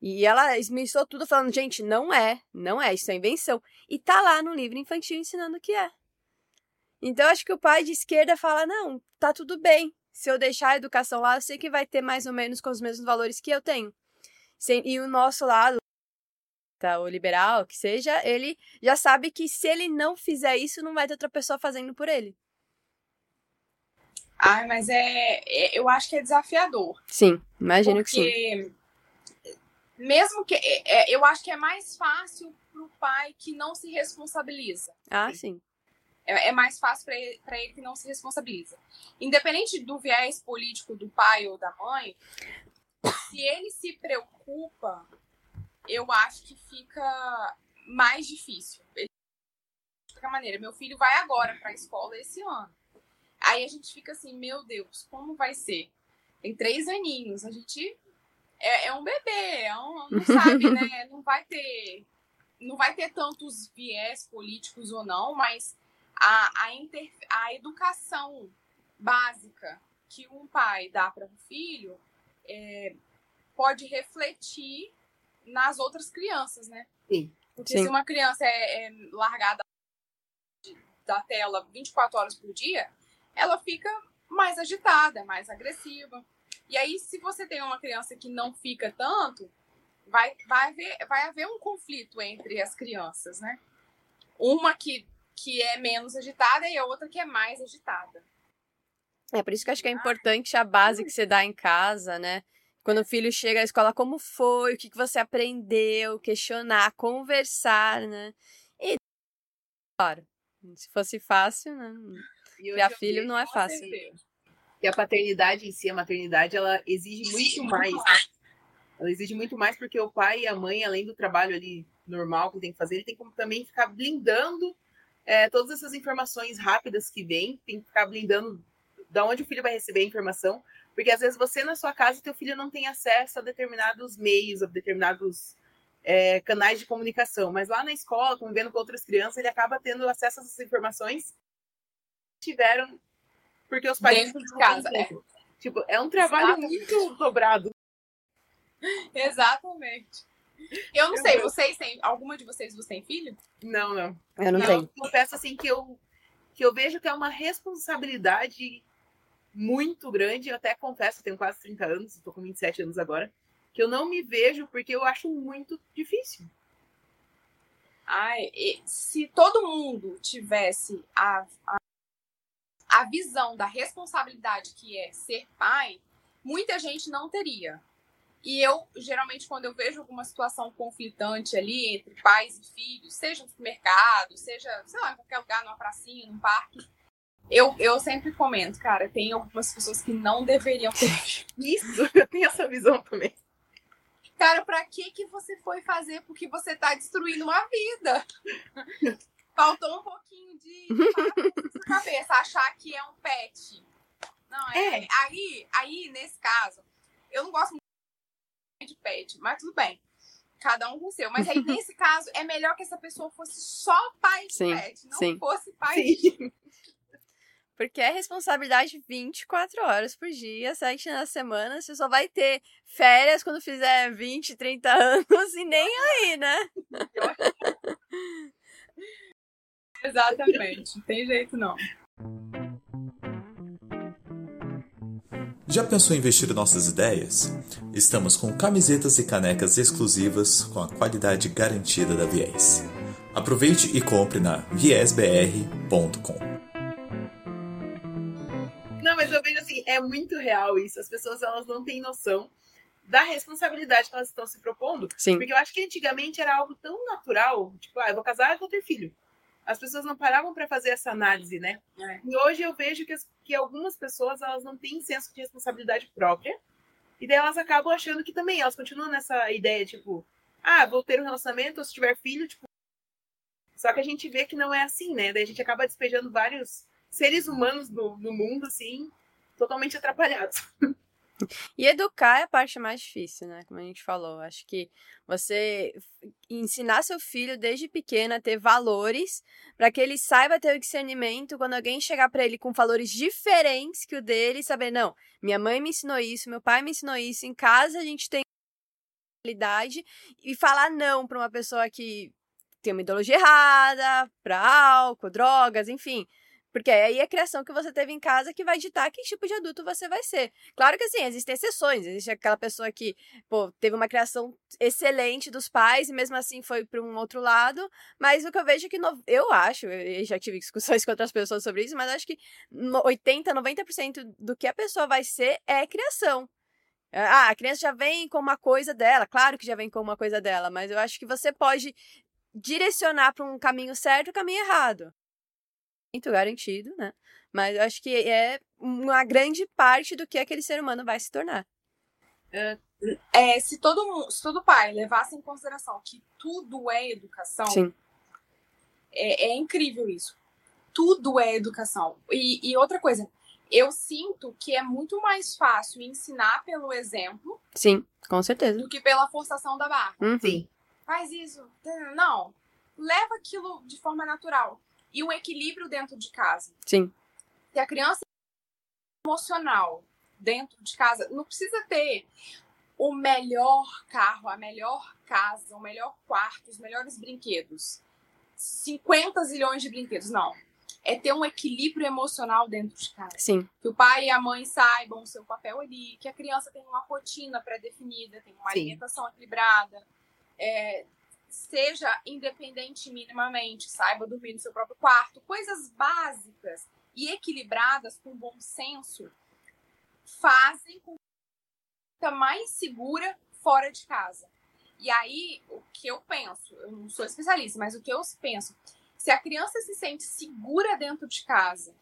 E ela esmiuçou tudo falando, gente, não é, não é, isso é invenção. E tá lá no livro infantil ensinando que é. Então acho que o pai de esquerda fala, não, tá tudo bem. Se eu deixar a educação lá, eu sei que vai ter mais ou menos com os mesmos valores que eu tenho. E o nosso lado, tá, o liberal, que seja, ele já sabe que se ele não fizer isso, não vai ter outra pessoa fazendo por ele. Ai, mas é, é- eu acho que é desafiador. Sim, imagino que sim. Mesmo que é, é, eu acho que é mais fácil pro pai que não se responsabiliza. Ah, sim. É, é mais fácil para ele, ele que não se responsabiliza. Independente do viés político do pai ou da mãe, se ele se preocupa, eu acho que fica mais difícil. Ele- De qualquer maneira, meu filho vai agora para a escola esse ano. Aí a gente fica assim, meu Deus, como vai ser? Tem três aninhos, a gente é, é um bebê, é um, não sabe, né? <laughs> Não vai ter, não vai ter tantos viés políticos ou não, mas a, a, inter, a educação básica que um pai dá para um filho é, pode refletir nas outras crianças, né? Sim. Porque Sim. se uma criança é, é largada da tela 24 horas por dia, ela fica mais agitada, mais agressiva. E aí, se você tem uma criança que não fica tanto, vai, vai, haver, vai haver um conflito entre as crianças, né? Uma que, que é menos agitada e a outra que é mais agitada. É por isso que eu acho que é importante a base que você dá em casa, né? Quando o filho chega à escola, como foi, o que você aprendeu, questionar, conversar, né? E, claro, se fosse fácil, né? E Criar filho não é fácil. certeza. Que a paternidade em si, a maternidade, ela exige muito mais. Ela exige muito mais porque o pai e a mãe, além do trabalho ali normal que tem que fazer, ele tem que também ficar blindando é, todas essas informações rápidas que vêm, tem que ficar blindando da onde o filho vai receber a informação, porque às vezes você na sua casa, teu filho não tem acesso a determinados meios, a determinados é, canais de comunicação, mas lá na escola, convivendo com outras crianças, ele acaba tendo acesso a essas informações que tiveram porque os pais Dentro de casa, é. Tipo, é um trabalho Exatamente. muito dobrado. <laughs> Exatamente. Eu não Eu- sei, eu- vocês têm. Alguma de vocês você tem filho? Não, não. Eu não E tenho. Eu confesso assim que eu que eu vejo que é uma responsabilidade muito grande. Eu até confesso, eu tenho quase 30 anos, estou com 27 anos agora, que eu não me vejo porque eu acho muito difícil. Ai, se todo mundo tivesse a, a, a visão da responsabilidade que é ser pai, muita gente não teria. E eu, geralmente, quando eu vejo alguma situação conflitante ali entre pais e filhos, seja no supermercado, seja, sei lá, em qualquer lugar, numa pracinha, num parque, eu, eu sempre comento, cara, tem algumas pessoas que não deveriam ter. <laughs> Isso, eu tenho essa visão também. Cara, pra que que você foi fazer? Porque você tá destruindo uma vida. Faltou um pouquinho de sua cabeça, achar que é um pet. Não, é. É. Aí, aí, nesse caso, eu não gosto muito de pet, mas tudo bem. Cada um com o seu. Mas aí, <laughs> nesse caso, é melhor que essa pessoa fosse só pai de Sim, pet, não sim. fosse pai Sim. de <laughs> Porque é responsabilidade 24 horas por dia, 7 na semana. Você só vai ter férias quando fizer 20, 30 anos e nem aí, né? <laughs> Exatamente. Não tem jeito, não. Já pensou em investir nossas ideias? Estamos com camisetas e canecas exclusivas com a qualidade garantida da Viés. Aproveite e compre na viesbr.com. Não, mas eu vejo assim, é muito real isso. As pessoas elas não têm noção da responsabilidade que elas estão se propondo. Sim. Porque eu acho que antigamente era algo tão natural, tipo, ah, eu vou casar, eu vou ter filho. As pessoas não paravam para fazer essa análise, né? É. E hoje eu vejo que, as- que algumas pessoas elas não têm senso de responsabilidade própria. E daí elas acabam achando que também elas continuam nessa ideia, tipo, ah, vou ter um relacionamento, ou se tiver filho, tipo. Só que a gente vê que não é assim, né? Daí a gente acaba despejando vários seres humanos no, no mundo, assim, totalmente atrapalhados. <laughs> E educar é a parte mais difícil, né? Como a gente falou. Acho que você ensinar seu filho desde pequeno a ter valores, para que ele saiba ter o discernimento quando alguém chegar para ele com valores diferentes que o dele, saber, não, minha mãe me ensinou isso, meu pai me ensinou isso, em casa a gente tem realidade e falar não para uma pessoa que tem uma ideologia errada, para álcool, drogas, enfim. Porque aí é a criação que você teve em casa que vai ditar que tipo de adulto você vai ser. Claro que assim, existem exceções. Existe aquela pessoa que, pô, teve uma criação excelente dos pais e mesmo assim foi para um outro lado. Mas o que eu vejo é que, no- eu acho, eu já tive discussões <laughs> com outras pessoas sobre isso, mas acho que no- 80, 90% do que a pessoa vai ser é criação. Ah, a criança já vem com uma coisa dela, claro que já vem com uma coisa dela, mas eu acho que você pode direcionar para um caminho certo e um caminho errado. Muito garantido, né? Mas eu acho que é uma grande parte do que aquele ser humano vai se tornar. É, se todo mundo, se todo pai levasse em consideração que tudo é educação, Sim. é, é incrível isso. Tudo é educação. E, e outra coisa, eu sinto que é muito mais fácil ensinar pelo exemplo Sim, com certeza. do que pela forçação da barra. Uhum. Sim. Faz isso. Não. Leva aquilo de forma natural. E um equilíbrio dentro de casa. Sim. Se a criança é emocional dentro de casa, não precisa ter o melhor carro, a melhor casa, o melhor quarto, os melhores brinquedos. 50 zilhões de brinquedos. Não. É ter um equilíbrio emocional dentro de casa. Sim. Que o pai e a mãe saibam o seu papel ali, que a criança tenha uma rotina pré-definida, tenha uma Sim. alimentação equilibrada, é, seja independente minimamente, saiba dormir no seu próprio quarto. Coisas básicas e equilibradas com bom senso fazem com que mais segura fora de casa. E aí, o que eu penso, eu não sou especialista, mas o que eu penso, se a criança se sente segura dentro de casa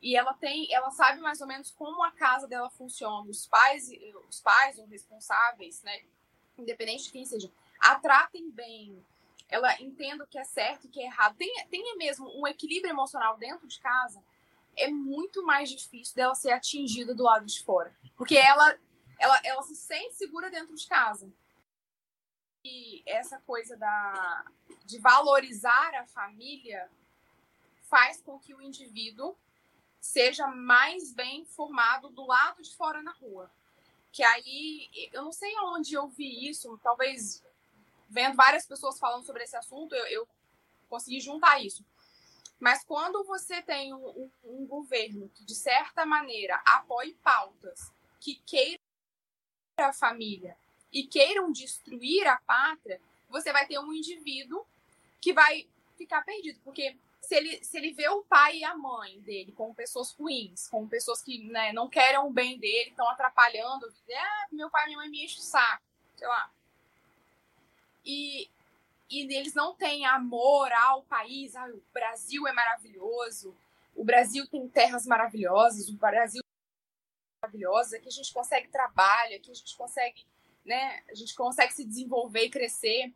e ela tem, ela sabe mais ou menos como a casa dela funciona, os pais, os pais ou responsáveis, né, independente de quem seja, a tratem bem, ela entenda o que é certo e o que é errado, tenha, tenha mesmo um equilíbrio emocional dentro de casa, é muito mais difícil dela ser atingida do lado de fora, porque ela, ela, ela se sente segura dentro de casa. E essa coisa da, de valorizar a família faz com que o indivíduo seja mais bem formado do lado de fora na rua. Que aí, eu não sei onde eu vi isso, talvez vendo várias pessoas falando sobre esse assunto, eu, eu consegui juntar isso. Mas quando você tem um, um, um governo que, de certa maneira, apoie pautas que queiram a família e queiram destruir a pátria, você vai ter um indivíduo que vai ficar perdido. Porque se ele, se ele vê o pai e a mãe dele como pessoas ruins, como pessoas que né, não querem o bem dele, estão atrapalhando, ah, meu pai e minha mãe me enchem o saco, sei lá. E, e eles não têm amor ao país, ah, o Brasil é maravilhoso, o Brasil tem terras maravilhosas, o Brasil é maravilhoso, aqui a gente consegue trabalho, aqui a gente consegue, né, a gente consegue se desenvolver e crescer.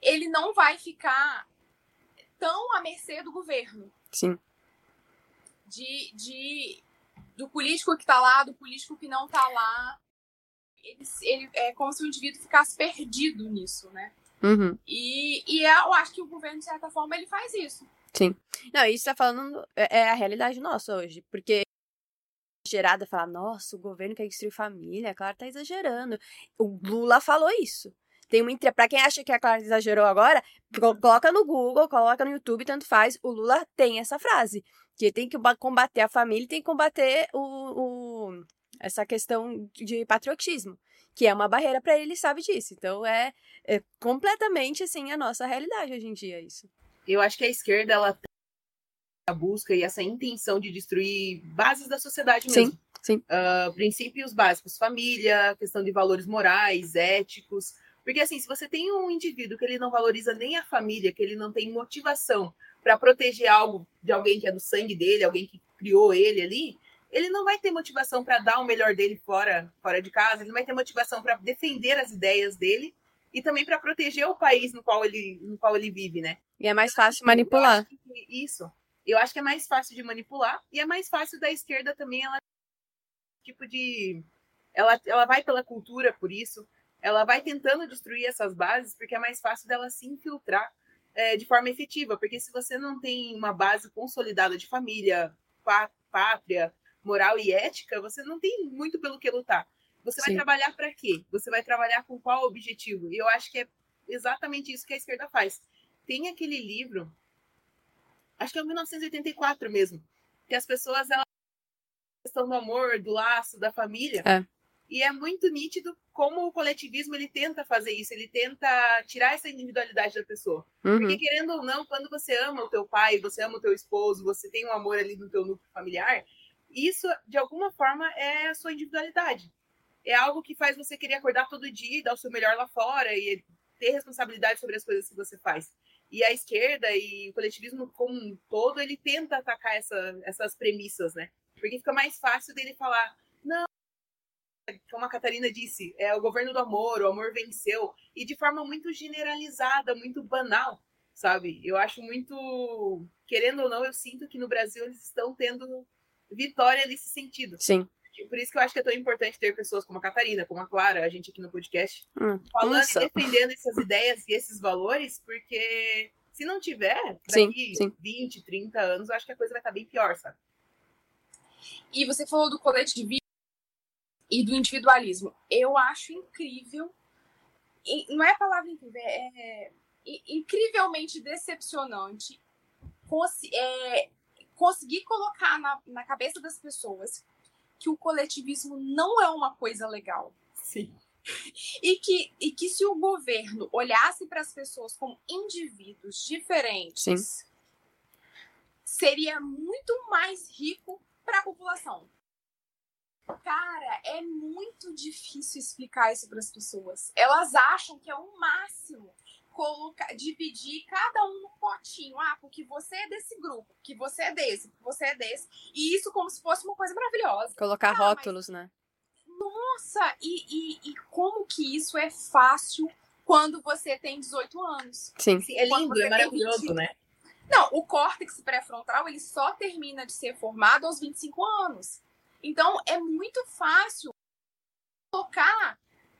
Ele não vai ficar tão à mercê do governo. Sim. De, de do político que tá lá, do político que não tá lá. Ele, ele, é como se o indivíduo ficasse perdido nisso, né? Uhum. E, e eu acho que o governo, de certa forma, ele faz isso. Sim. Não, isso tá falando. É é a realidade nossa hoje. Porque gerada falar, nossa, o governo quer destruir família, a Clara tá exagerando. O Lula falou isso. Tem uma entre... Pra quem acha que a Clara exagerou agora, co- coloca no Google, coloca no YouTube, tanto faz. O Lula tem essa frase. Que tem que ba- combater a família e tem que combater o, o- essa questão de patriotismo. Que é uma barreira pra ele, ele sabe disso. Então é, é completamente assim a nossa realidade hoje em dia, isso. Eu acho que a esquerda ela tem a busca e essa intenção de destruir bases da sociedade Sim, mesmo. sim. Ah, princípios básicos, família, questão de valores morais, éticos. Porque assim, se você tem um indivíduo que ele não valoriza nem a família, que ele não tem motivação para proteger algo de alguém que é do sangue dele, alguém que criou ele ali, ele não vai ter motivação para dar o melhor dele fora, fora de casa, ele não vai ter motivação para defender as ideias dele e também para proteger o país no qual ele, no qual ele vive, né? E é mais fácil manipular. que isso. Eu acho que é mais fácil de manipular e é mais fácil da esquerda também ela tipo de ela, ela vai pela cultura por isso, ela vai tentando destruir essas bases porque é mais fácil dela se infiltrar é, de forma efetiva, porque se você não tem uma base consolidada de família, pá- pátria, moral e ética, você não tem muito pelo que lutar. Você vai Sim. trabalhar para quê? Você vai trabalhar com qual objetivo? E eu acho que é exatamente isso que a esquerda faz. Tem aquele livro, acho que é o 1984 mesmo, que as pessoas elas questão do amor, do laço, da família. É. E é muito nítido como o coletivismo ele tenta fazer isso, ele tenta tirar essa individualidade da pessoa. Uhum. Porque querendo ou não, quando você ama o teu pai, você ama o teu esposo, você tem um amor ali no teu núcleo familiar, isso de alguma forma é a sua individualidade. É algo que faz você querer acordar todo dia e dar o seu melhor lá fora e ter responsabilidade sobre as coisas que você faz. E a esquerda e o coletivismo como um todo, ele tenta atacar essa, essas premissas, né? Porque fica mais fácil dele falar, não, como a Catarina disse, é o governo do amor, o amor venceu, e de forma muito generalizada, muito banal, sabe? Eu acho muito, querendo ou não, eu sinto que no Brasil eles estão tendo vitória nesse sentido. Sim. Por isso que eu acho que é tão importante ter pessoas como a Catarina, como a Clara, a gente aqui no podcast, Hum, falando nossa. e defendendo essas ideias e esses valores, porque se não tiver, Sim, daqui sim. 20, 30 anos, eu acho que a coisa vai estar bem pior, sabe? E você falou do coletivismo e do individualismo. Eu acho incrível. e Não é a palavra incrível, é i- incrivelmente decepcionante é, conseguir colocar na, na cabeça das pessoas que o coletivismo não é uma coisa legal. Sim. E que, e que se o governo olhasse para as pessoas como indivíduos diferentes, Sim. seria muito mais rico para a população. Cara, é muito difícil explicar isso para as pessoas. Elas acham que é o máximo colocar, dividir cada um no potinho. Ah, porque você é desse grupo, que você é desse, que você é desse. E isso como se fosse uma coisa maravilhosa. Colocar Ah, mas- rótulos, né? Nossa, e, e, e como que isso é fácil quando você tem 18 anos? Sim. Sim, é lindo, é tem maravilhoso, 20. né? Não, o córtex pré-frontal ele só termina de ser formado aos 25 anos. Então é muito fácil colocar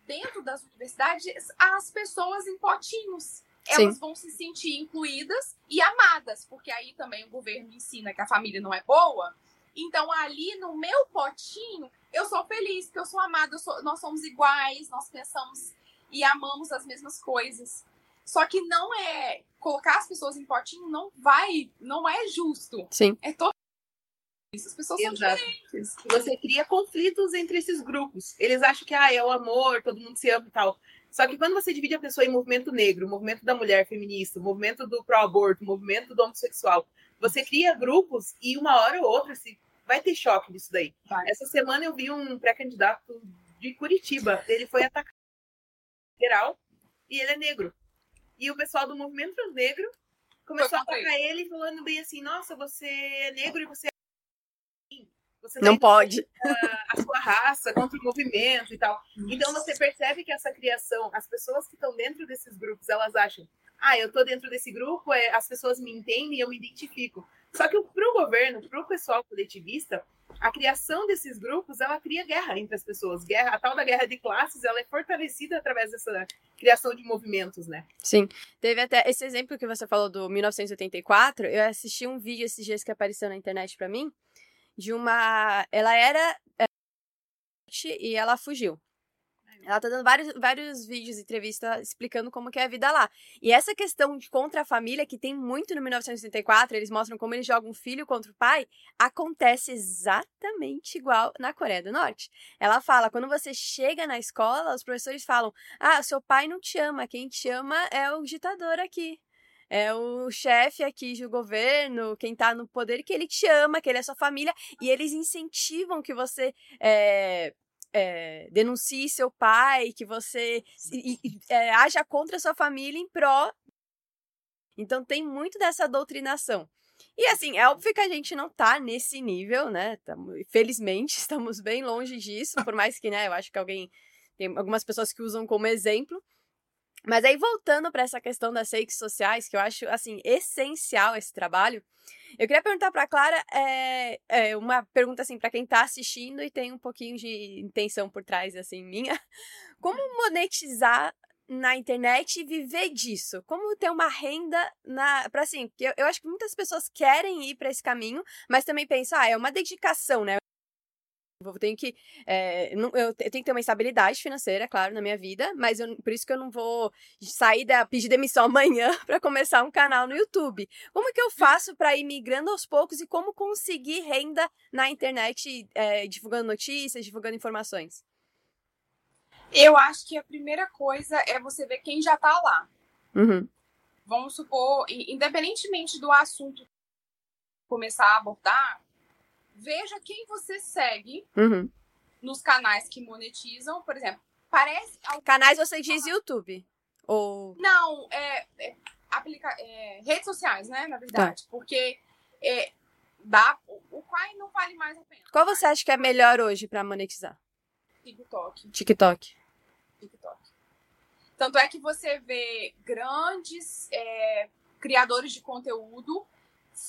dentro das universidades as pessoas em potinhos. Elas vão se sentir incluídas e amadas, porque aí também o governo ensina que a família não é boa. Então ali no meu potinho eu sou feliz, porque eu sou amada, eu sou- nós somos iguais, nós pensamos e amamos as mesmas coisas. Só que não é colocar as pessoas em potinho não vai, não é justo. Sim. É todo isso. As pessoas são Exato. diferentes. Você cria conflitos entre esses grupos. Eles acham que ah, é o amor, todo mundo se ama e tal. Só que quando você divide a pessoa em movimento negro, movimento da mulher feminista, movimento do pró-aborto, movimento do homossexual, você cria grupos e uma hora ou outra se vai ter choque disso daí. Vai. Essa semana eu vi um pré-candidato de Curitiba, ele foi atacado geral e ele é negro. E o pessoal do movimento negro começou a atacar ele falando bem assim: "Nossa, você é negro e você. Você Não pode. <laughs> a sua raça, contra o movimento e tal. Então você percebe que essa criação, as pessoas que estão dentro desses grupos, elas acham, ah, eu tô dentro desse grupo, é, as pessoas me entendem, eu me identifico. Só que para o governo, para o pessoal coletivista, a criação desses grupos, ela cria guerra entre as pessoas. Guerra, a tal da guerra de classes, ela é fortalecida através dessa criação de movimentos, né? Sim. Teve até esse exemplo que você falou do 1984, eu assisti um vídeo esses dias que apareceu na internet para mim, de uma... Ela era... É, e ela fugiu. Ela tá dando vários, vários vídeos e entrevistas explicando como que é a vida lá. E essa questão de contra a família, que tem muito no 1964, eles mostram como eles jogam um filho contra o pai, acontece exatamente igual na Coreia do Norte. Ela fala, quando você chega na escola, os professores falam, ah, seu pai não te ama, quem te ama é o ditador aqui é o chefe aqui do governo, quem tá no poder, que ele te ama, que ele é sua família, e eles incentivam que você é, é, denuncie seu pai, que você é, haja contra sua família em pró. Então tem muito dessa doutrinação. E assim, é óbvio que a gente não tá nesse nível, né? Tamo, felizmente, <laughs> estamos bem longe disso, por mais que, né, eu acho que alguém. Tem algumas pessoas que usam como exemplo. Mas aí, voltando para essa questão das redes sociais, que eu acho, assim, essencial esse trabalho, eu queria perguntar para Clara é, é, uma pergunta assim para quem está assistindo e tem um pouquinho de intenção por trás assim minha. <laughs> Como monetizar na internet e viver disso? Como ter uma renda na para assim, eu, eu acho que muitas pessoas querem ir para esse caminho, mas também pensam, ah, é uma dedicação, né? Eu tenho que. É, eu tenho que ter uma estabilidade financeira, claro, na minha vida, mas eu, por isso que eu não vou sair da pedir demissão <laughs> amanhã para começar um canal no YouTube. Como que eu faço para ir migrando aos poucos e como conseguir renda na internet, é, divulgando notícias, divulgando informações? Eu acho que a primeira coisa é você ver quem já tá lá. Uhum. Vamos supor, independentemente do assunto começar a abordar, veja quem você segue uhum. nos canais que monetizam, por exemplo. Parece. Canais você diz YouTube? Ou. Não, é. é, aplica, é redes sociais, né? Na verdade. Tá. Porque é, dá, o Quai não vale mais a pena. Qual você acha que é melhor hoje para monetizar? TikTok. TikTok. TikTok. Tanto é que você vê grandes é, criadores de conteúdo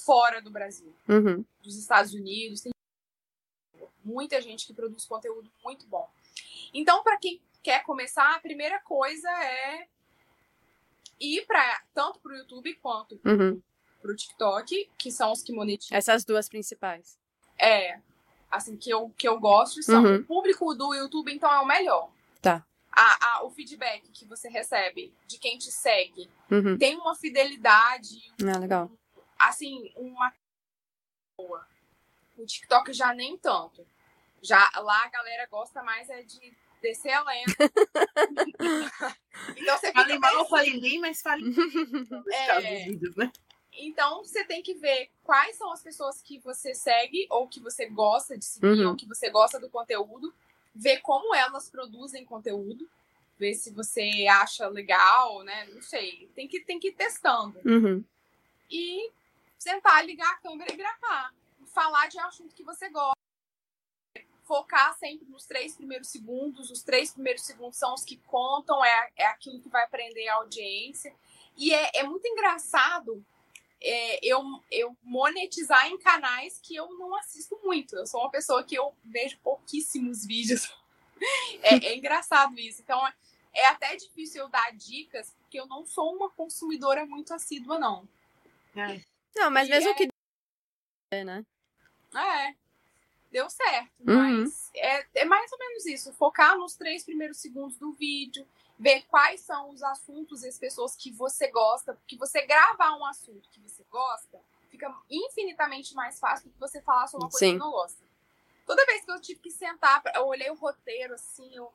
fora do Brasil, uhum. dos Estados Unidos. Tem muita gente que produz conteúdo muito bom. Então, para quem quer começar, a primeira coisa é ir para tanto para o YouTube quanto uhum. para o TikTok, que são os que monetizam. Essas duas principais. É, assim que eu que eu gosto são uhum. o público do YouTube, então é o melhor. Tá. A, a, o feedback que você recebe de quem te segue uhum. tem uma fidelidade, ah, legal assim, uma boa. O TikTok já nem tanto. Já lá a galera gosta mais é de descer a lenda. <laughs> então você fale mal, fale bem, mas fale <laughs> é... né? Então você tem que ver quais são as pessoas que você segue ou que você gosta de seguir uhum. ou que você gosta do conteúdo, ver como elas produzem conteúdo, ver se você acha legal, né? Não sei. Tem que tem que ir testando. Uhum. E sentar, ligar a câmera e gravar. Falar de assunto que você gosta. Focar sempre nos três primeiros segundos. Os três primeiros segundos são os que contam, é, é aquilo que vai prender a audiência. E é, é muito engraçado é, eu, eu monetizar em canais que eu não assisto muito. Eu sou uma pessoa que eu vejo pouquíssimos vídeos. <laughs> é, é engraçado isso. Então, é até difícil eu dar dicas, porque eu não sou uma consumidora muito assídua, não. É. Não, mas e mesmo é... que. É, né? É. Deu certo. Uhum. Mas é, é mais ou menos isso. Focar nos três primeiros segundos do vídeo, ver quais são os assuntos e as pessoas que você gosta. Porque você gravar um assunto que você gosta fica infinitamente mais fácil do que você falar sobre uma coisa Sim. que não gosta. Toda vez que eu tive que sentar, eu olhei o roteiro assim, eu.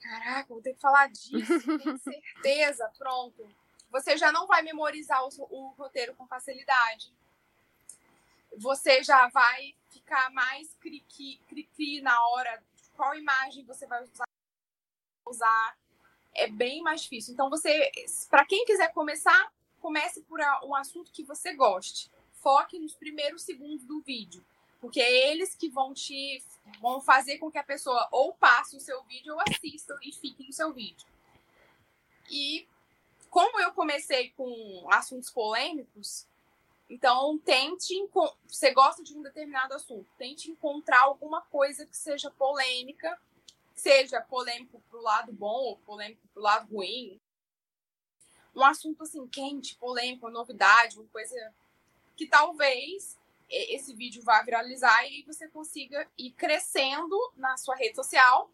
Caraca, vou ter que falar disso, <laughs> tenho certeza, pronto você já não vai memorizar o, o roteiro com facilidade. Você já vai ficar mais cri-cri na hora de qual imagem você vai usar. usar. É bem mais difícil. Então, você, para quem quiser começar, comece por um assunto que você goste. Foque nos primeiros segundos do vídeo, porque é eles que vão te vão fazer com que a pessoa ou passe o seu vídeo ou assista e fique no seu vídeo. E como eu comecei com assuntos polêmicos, Então, tente. Você gosta de um determinado assunto, tente encontrar alguma coisa que seja polêmica, seja polêmico pro lado bom ou polêmico pro lado ruim. Um assunto assim, quente, polêmico, uma novidade, uma coisa que talvez esse vídeo vá viralizar e você consiga ir crescendo na sua rede social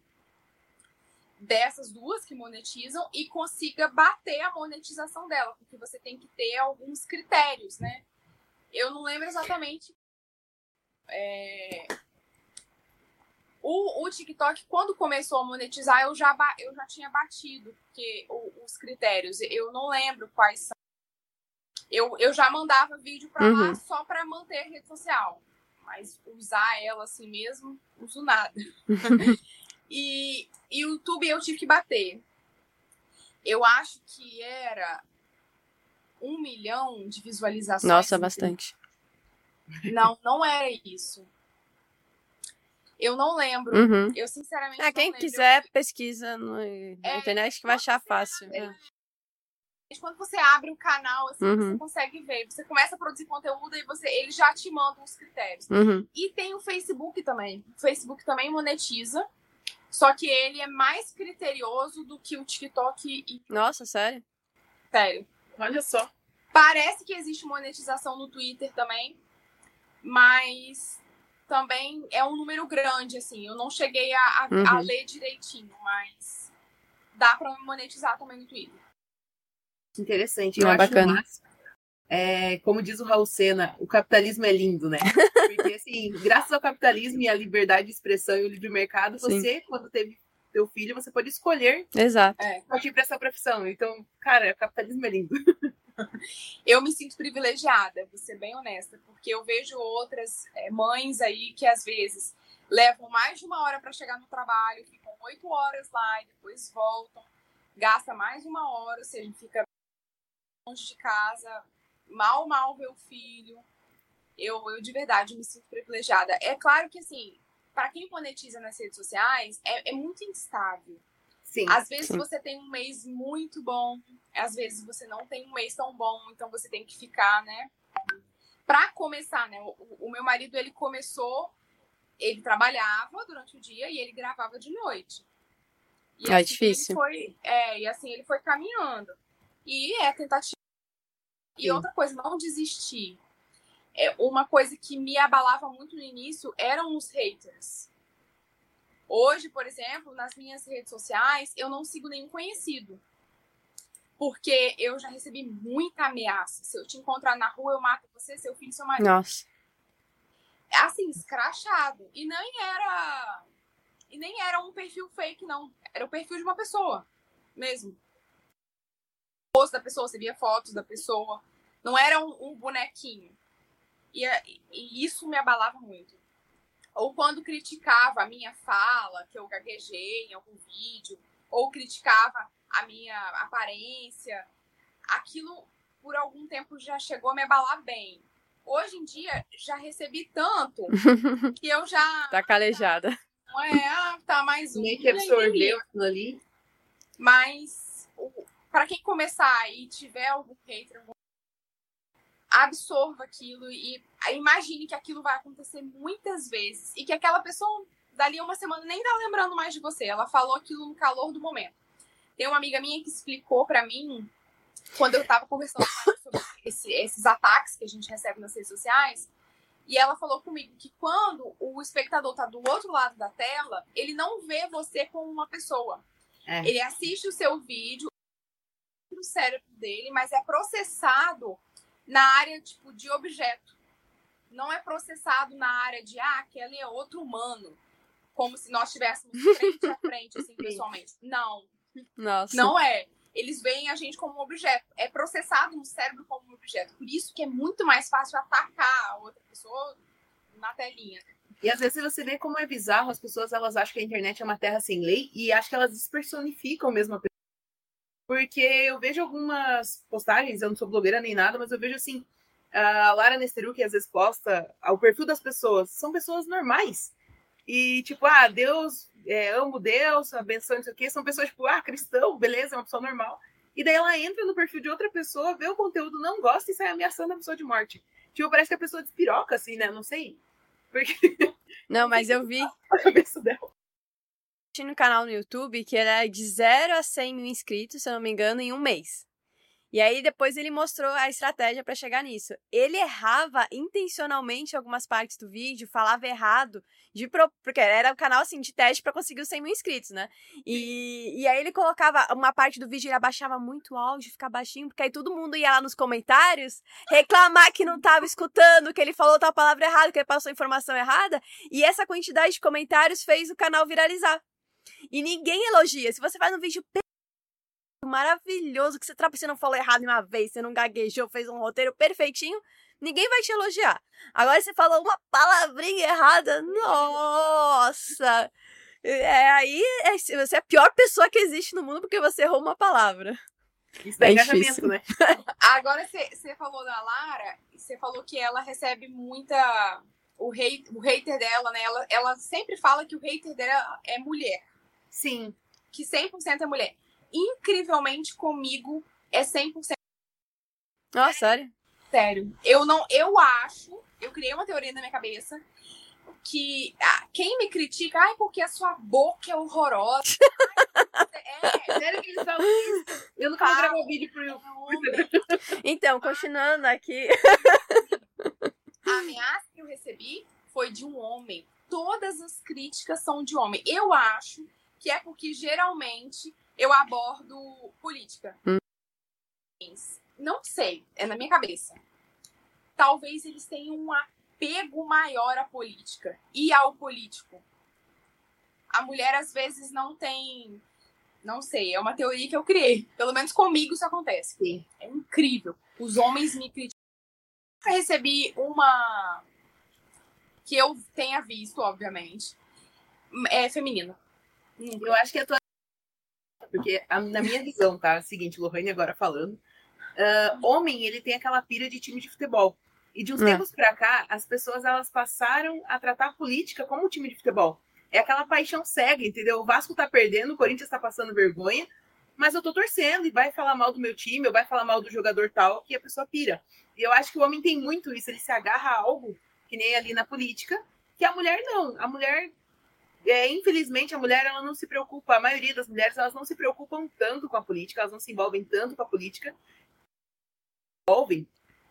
dessas duas que monetizam e consiga bater a monetização dela, porque você tem que ter alguns critérios, né? Eu não lembro exatamente. É... O, o TikTok, quando começou a monetizar, eu já, eu já tinha batido porque, os critérios. Eu não lembro quais são. Eu, eu já mandava vídeo para uhum. lá só para manter a rede social. Mas usar ela assim mesmo, uso nada. <laughs> e, e o YouTube eu tive que bater. Eu acho que era um milhão de visualizações. Nossa, bastante. Não, não era isso. Eu não lembro. Uhum. Eu sinceramente. Ah, quem quiser, pesquisa no... é, na internet que vai achar fácil. É. Quando você abre o canal, assim, uhum. você consegue ver. Você começa a produzir conteúdo e você, ele já te manda os critérios. Uhum. E tem o Facebook também. O Facebook também monetiza. Só que ele é mais criterioso do que o TikTok. E... Nossa, sério? Sério. Olha só. Parece que existe monetização no Twitter também, mas também é um número grande, assim. Eu não cheguei a, a, uhum. a ler direitinho, mas dá para monetizar também no Twitter. Interessante. Eu é acho bacana. Máximo. É, como diz o Raul Sena, o capitalismo é lindo, né? <laughs> Porque, assim, graças ao capitalismo e à liberdade de expressão e o livre mercado, Sim. você, quando teve teu filho, você pode escolher Exato. É. partir para essa profissão. Então, cara, o capitalismo é lindo. <laughs> Eu me sinto privilegiada, vou ser bem honesta, porque eu vejo outras é, mães aí que às vezes levam mais de uma hora para chegar no trabalho, ficam oito horas lá e depois voltam, gasta mais de uma hora, ou seja, fica longe de casa, mal, mal o filho. Eu, eu de verdade me sinto privilegiada. É claro que, assim, para quem monetiza nas redes sociais, é, é muito instável. Sim. Às vezes Sim. você tem um mês muito bom, às vezes você não tem um mês tão bom, então você tem que ficar, né? Pra começar, né? O, o meu marido, ele começou, ele trabalhava durante o dia e ele gravava de noite. E É assim difícil. Ele foi, é, e assim ele foi caminhando. E é tentativa. E outra coisa, não desistir. É, uma coisa que me abalava muito no início eram os haters. Hoje, por exemplo, nas minhas redes sociais, eu não sigo nenhum conhecido. Porque eu já recebi muita ameaça. Se eu te encontrar na rua, eu mato você, seu filho, seu marido. Nossa. Assim, escrachado. E nem era. E nem era um perfil fake, não. Era o perfil de uma pessoa mesmo. O rosto da pessoa, você via fotos da pessoa. Não era um, um bonequinho. E, e isso me abalava muito. Ou quando criticava a minha fala, que eu gaguejei em algum vídeo, ou criticava a minha aparência, aquilo por algum tempo já chegou a me abalar bem. Hoje em dia já recebi tanto <laughs> que eu já Tá calejada. não é, ah, tá mais um. Meio que absorveu aquilo ali. Mas para quem começar e tiver algum hater, algum- absorva aquilo e imagine que aquilo vai acontecer muitas vezes e que aquela pessoa dali a uma semana nem tá lembrando mais de você. Ela falou aquilo no calor do momento. Tem uma amiga minha que explicou para mim quando eu tava conversando com ela sobre esse- esses ataques que a gente recebe nas redes sociais. E ela falou comigo que quando o espectador tá do outro lado da tela, ele não vê você como uma pessoa. É. Ele assiste o seu vídeo no cérebro dele, mas é processado na área tipo de objeto. Não é processado na área de ah, aquele é outro humano, como se nós estivéssemos frente a frente assim <laughs> pessoalmente. Não, Nossa. não é. Eles veem a gente como um objeto. É processado no cérebro como um objeto. Por isso que é muito mais fácil atacar a outra pessoa na telinha. E às vezes você vê como é bizarro, as pessoas elas acham que a internet é uma terra sem lei e acho que elas despersonificam mesmo a pessoa. Porque eu vejo algumas postagens, eu não sou blogueira nem nada, mas eu vejo assim, a Lara Nesteru, que às vezes posta o perfil das pessoas, são pessoas normais. E tipo, ah, Deus, é, amo Deus, abençoe, não sei o quê. São pessoas tipo, ah, cristão, beleza, é uma pessoa normal. E daí ela entra no perfil de outra pessoa, vê o conteúdo, não gosta e sai ameaçando a pessoa de morte. Tipo, parece que a pessoa despiroca, assim, né? Não sei. Porque Não, mas eu vi <laughs> a cabeça dela. No canal no YouTube que é de 0 a 100 mil inscritos, se eu não me engano, em um mês. E aí depois ele mostrou a estratégia para chegar nisso. Ele errava intencionalmente algumas partes do vídeo, falava errado, de pro... porque era um canal assim de teste para conseguir os 100 mil inscritos, né? E, e aí ele colocava uma parte do vídeo, ele abaixava muito o áudio, ficava baixinho, porque aí todo mundo ia lá nos comentários reclamar que não tava escutando, que ele falou tal palavra errada, que ele passou informação errada. E essa quantidade de comentários fez o canal viralizar. E ninguém elogia. Se você faz um vídeo maravilhoso, que você, você não falou errado uma vez, você não gaguejou, fez um roteiro perfeitinho, ninguém vai te elogiar. Agora você falou uma palavrinha errada, nossa! É, aí é- você é a pior pessoa que existe no mundo porque você errou uma palavra. Isso É engajamento, difícil. né? <laughs> Agora você falou da Lara, você falou que ela recebe muita. O, hate, o hater dela, né? Ela, ela sempre fala que o hater dela é mulher. Sim. Que 100% é mulher. Incrivelmente comigo é 100% Nossa, sério? sério. Eu não. Eu acho. Eu criei uma teoria na minha cabeça. Que ah, quem me critica, ai, porque a sua boca é horrorosa. <laughs> é, Sério que eles falam isso? Eu nunca vou gravar vídeo pro YouTube. Então, continuando aqui. A ameaça que eu recebi foi de um homem. Todas as críticas são de homem. Eu acho que é porque geralmente eu abordo política. Hum. Não sei, é na minha cabeça. Talvez eles tenham um apego maior à política e ao político. A mulher às vezes não tem. Não sei, é uma teoria que eu criei. Pelo menos comigo isso acontece. Sim. É incrível. Os homens me criticam. Eu recebi uma que eu tenha visto, obviamente, é feminina. Eu acho que a tua. Porque a- na minha visão, tá? Seguinte, Lohane agora falando. ah, homem, ele tem aquela pira de time de futebol. E de uns É. tempos pra cá, as pessoas elas passaram a tratar a política como um time de futebol. É aquela paixão cega, entendeu? O Vasco tá perdendo, o Corinthians tá passando vergonha, mas eu tô torcendo e vai falar mal do meu time, ou vai falar mal do jogador tal, que a pessoa pira. E eu acho que o homem tem muito isso, ele se agarra a algo, que nem ali na política, que a mulher não. A mulher é, infelizmente, a mulher ela não se preocupa, a maioria das mulheres elas não se preocupam tanto com a política, elas não se envolvem tanto com a política. Envolvem.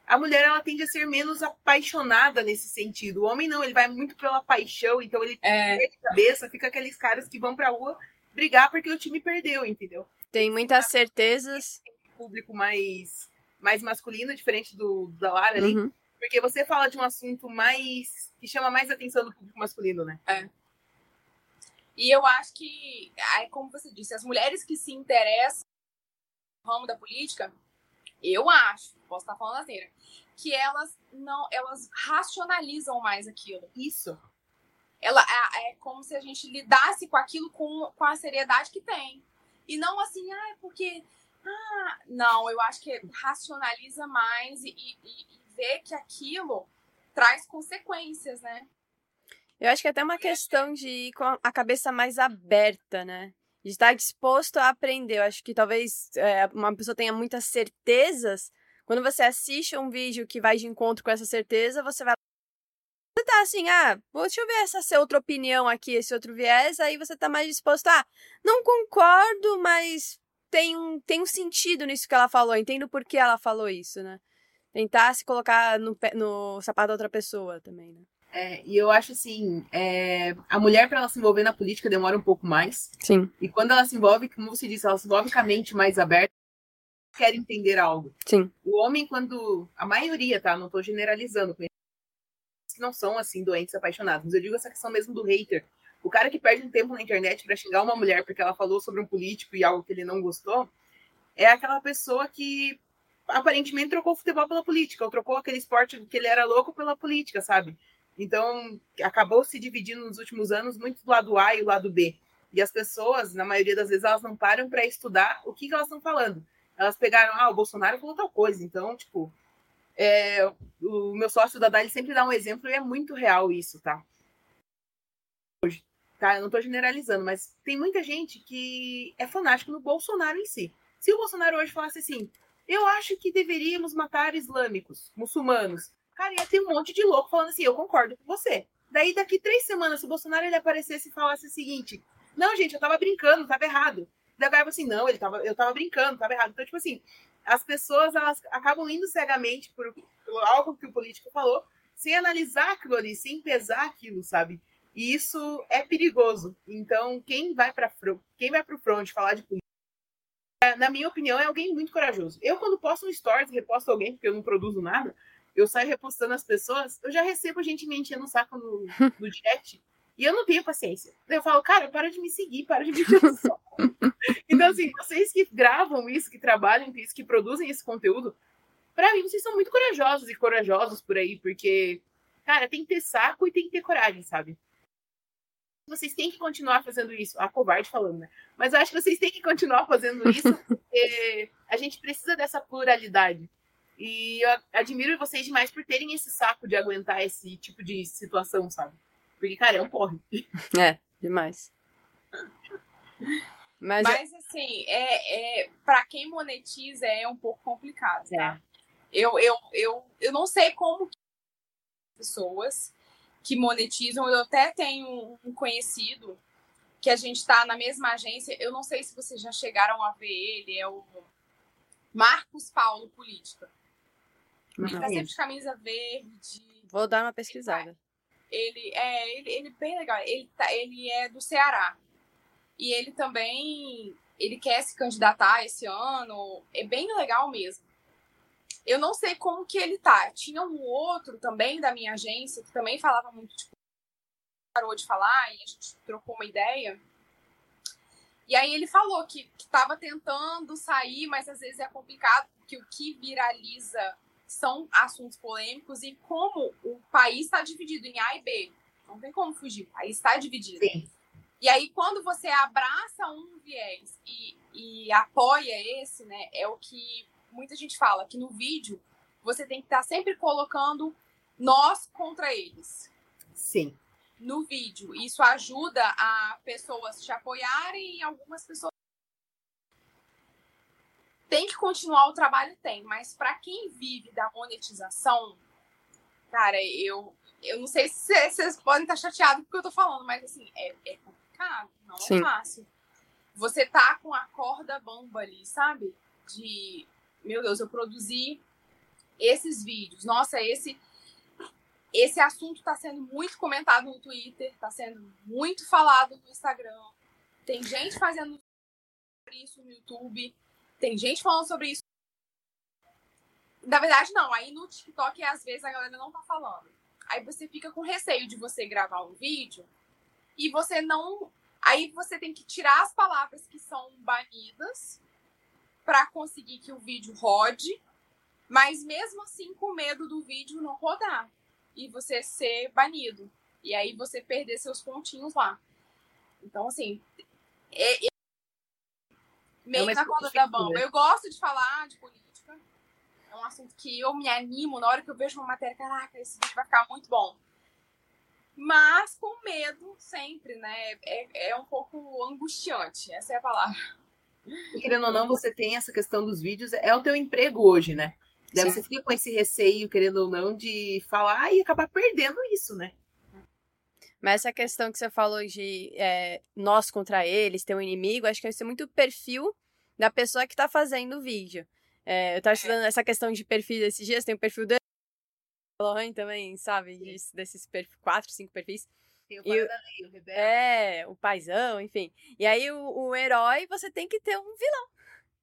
A mulher ela tende a ser menos apaixonada nesse sentido. O homem não, ele vai muito pela paixão, então ele É, cabeça, fica aqueles caras que vão pra rua brigar porque o time perdeu, entendeu? Tem muitas certezas. Público mais mais masculino, diferente do da Lara ali, Uhum. porque você fala de um assunto mais que chama mais atenção do público masculino, né? E eu acho que, como você disse, as mulheres que se interessam no ramo da política, eu acho, posso estar falando asneira, que elas não, elas racionalizam mais aquilo. Isso. ela é, é como se a gente lidasse com aquilo com, com a seriedade que tem. E não assim, ah, é porque. Ah, não, eu acho que racionaliza mais e, e, e vê que aquilo traz consequências, né? Eu acho que é até uma questão de ir com a cabeça mais aberta, né? De estar disposto a aprender. Eu acho que talvez é, uma pessoa tenha muitas certezas. Quando você assiste um vídeo que vai de encontro com essa certeza, você vai. Você tá assim, ah, deixa eu ver essa, outra opinião aqui, esse outro viés, aí você tá mais disposto, ah, não concordo, mas tem um, tem um sentido nisso que ela falou, entendo por que ela falou isso, né? Tentar se colocar no, no sapato da outra pessoa também, né? É, e eu acho assim, é, a mulher para ela se envolver na política demora um pouco mais. Sim, E quando ela se envolve, como você disse, ela se envolve com a mente mais aberta, quer entender algo. sim. O homem, quando. A maioria, tá? Não tô generalizando. que não são assim doentes apaixonados. Mas eu digo essa questão mesmo do hater. O cara que perde um tempo na internet para xingar uma mulher porque ela falou sobre um político e algo que ele não gostou, é aquela pessoa que aparentemente trocou o futebol pela política, ou trocou aquele esporte que ele era louco pela política, sabe? Então, acabou se dividindo nos últimos anos muito do lado A e o lado B. E as pessoas, na maioria das vezes, elas não param para estudar o que, que elas estão falando. Elas pegaram, ah, o Bolsonaro falou tal coisa. Então, tipo, é, o meu sócio da ele sempre dá um exemplo e é muito real isso, tá? Hoje, tá? Eu não tô generalizando, mas tem muita gente que é fanático no Bolsonaro em si. Se o Bolsonaro hoje falasse assim, eu acho que deveríamos matar islâmicos, muçulmanos. Cara, ia ter um monte de louco falando assim, eu concordo com você. Daí, daqui três semanas, se o Bolsonaro ele aparecesse e falasse o seguinte: Não, gente, eu tava brincando, tava errado. Daí o assim, não, ele tava, eu tava brincando, tava errado. Então, tipo assim, as pessoas elas acabam indo cegamente por, por algo que o político falou, sem analisar aquilo ali, sem pesar aquilo, sabe? E isso é perigoso. Então, quem vai para quem vai para o front falar de política, na minha opinião, é alguém muito corajoso. Eu, quando posto um stories, reposto alguém, porque eu não produzo nada, eu saio repostando as pessoas, eu já recebo gente me enchendo o saco no, no direct. E eu não tenho paciência. Eu falo, cara, para de me seguir, para de me encher o saco. então, assim, vocês que gravam isso, que trabalham com isso, que produzem esse conteúdo, para mim, vocês são muito corajosos e corajosos por aí, porque, cara, tem que ter saco e tem que ter coragem, sabe? Vocês têm que continuar fazendo isso. A covarde falando, né? Mas eu acho que vocês têm que continuar fazendo isso, <laughs> porque a gente precisa dessa pluralidade. E eu admiro vocês demais por terem esse saco de aguentar esse tipo de situação, sabe? Porque, cara, é um porre. <laughs> É, demais. Mas, Mas assim, é, é, para quem monetiza é um pouco complicado, tá? É. Eu, eu, eu, eu não sei como pessoas que monetizam, eu até tenho um conhecido que a gente está na mesma agência, eu não sei se vocês já chegaram a ver ele, é o Marcos Paulo Política. Ele tá sempre de camisa verde. Vou dar uma pesquisada. Ele é ele, ele é bem legal. Ele, tá, ele é do Ceará. E ele também ele quer se candidatar esse ano. É bem legal mesmo. Eu não sei como que ele tá. Tinha um outro também da minha agência que também falava muito, tipo, parou de falar e a gente trocou uma ideia. E aí ele falou que estava tentando sair, mas às vezes é complicado, porque o que viraliza são assuntos polêmicos e como o país está dividido em A e B. Não tem como fugir, o país está dividido. Sim. E aí, quando você abraça um viés e, e apoia esse, né, é o que muita gente fala, que no vídeo você tem que estar tá sempre colocando nós contra eles. Sim. No vídeo. Isso ajuda a pessoas te apoiarem e algumas pessoas tem que continuar o trabalho, tem, mas para quem vive da monetização, cara, eu, eu não sei se vocês podem estar chateados porque eu tô falando, mas assim, é, é complicado, não é Sim. é fácil. Você tá com a corda bamba ali, sabe? De, meu Deus, eu produzi esses vídeos. Nossa, esse esse assunto está sendo muito comentado no Twitter, está sendo muito falado no Instagram. Tem gente fazendo isso no YouTube. Tem gente falando sobre isso. Na verdade, não. Aí no TikTok, às vezes, a galera não tá falando. Aí você fica com receio de você gravar um vídeo e você não. Aí você tem que tirar as palavras que são banidas para conseguir que o vídeo rode, mas mesmo assim com medo do vídeo não rodar e você ser banido. E aí você perder seus pontinhos lá. Então, assim, é, meio é na corda da bamba. Eu gosto de falar de política. É um assunto que eu me animo na hora que eu vejo uma matéria. Caraca, esse vídeo vai ficar muito bom. Mas com medo sempre, né? É, é um pouco angustiante, essa é a palavra. E, querendo ou não, você tem essa questão dos vídeos, é o teu emprego hoje, né? Daí você fica com esse receio, querendo ou não, de falar e acabar perdendo isso, né? Mas essa questão que você falou de é, nós contra eles, ter um inimigo, acho que vai ser muito perfil da pessoa que tá fazendo o vídeo. É, eu tava estudando essa questão de perfis esses dias, tem o perfil do Lohan também, sabe? desses perfis, quatro, cinco perfis. Tem o e o, o rebelde. É, o paizão, enfim. E aí o, o herói, você tem que ter um vilão.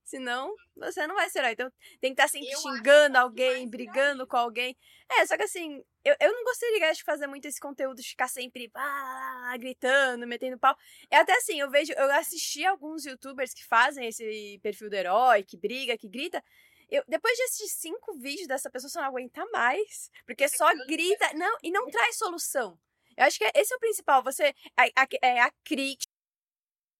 Senão, você não vai ser herói. Então, tem que estar tá sempre eu xingando alguém, brigando com alguém. É, só que assim, eu, eu não gostaria de fazer muito esse conteúdo, de ficar sempre ah, gritando, metendo pau. É até assim, eu vejo, eu assisti alguns youtubers que fazem esse perfil do herói, que briga, que grita. Eu, depois de assistir cinco vídeos dessa pessoa, você não aguenta mais. Porque só grita. Não, e não traz solução. Eu acho que esse é o principal. Você. A, a, é a crítica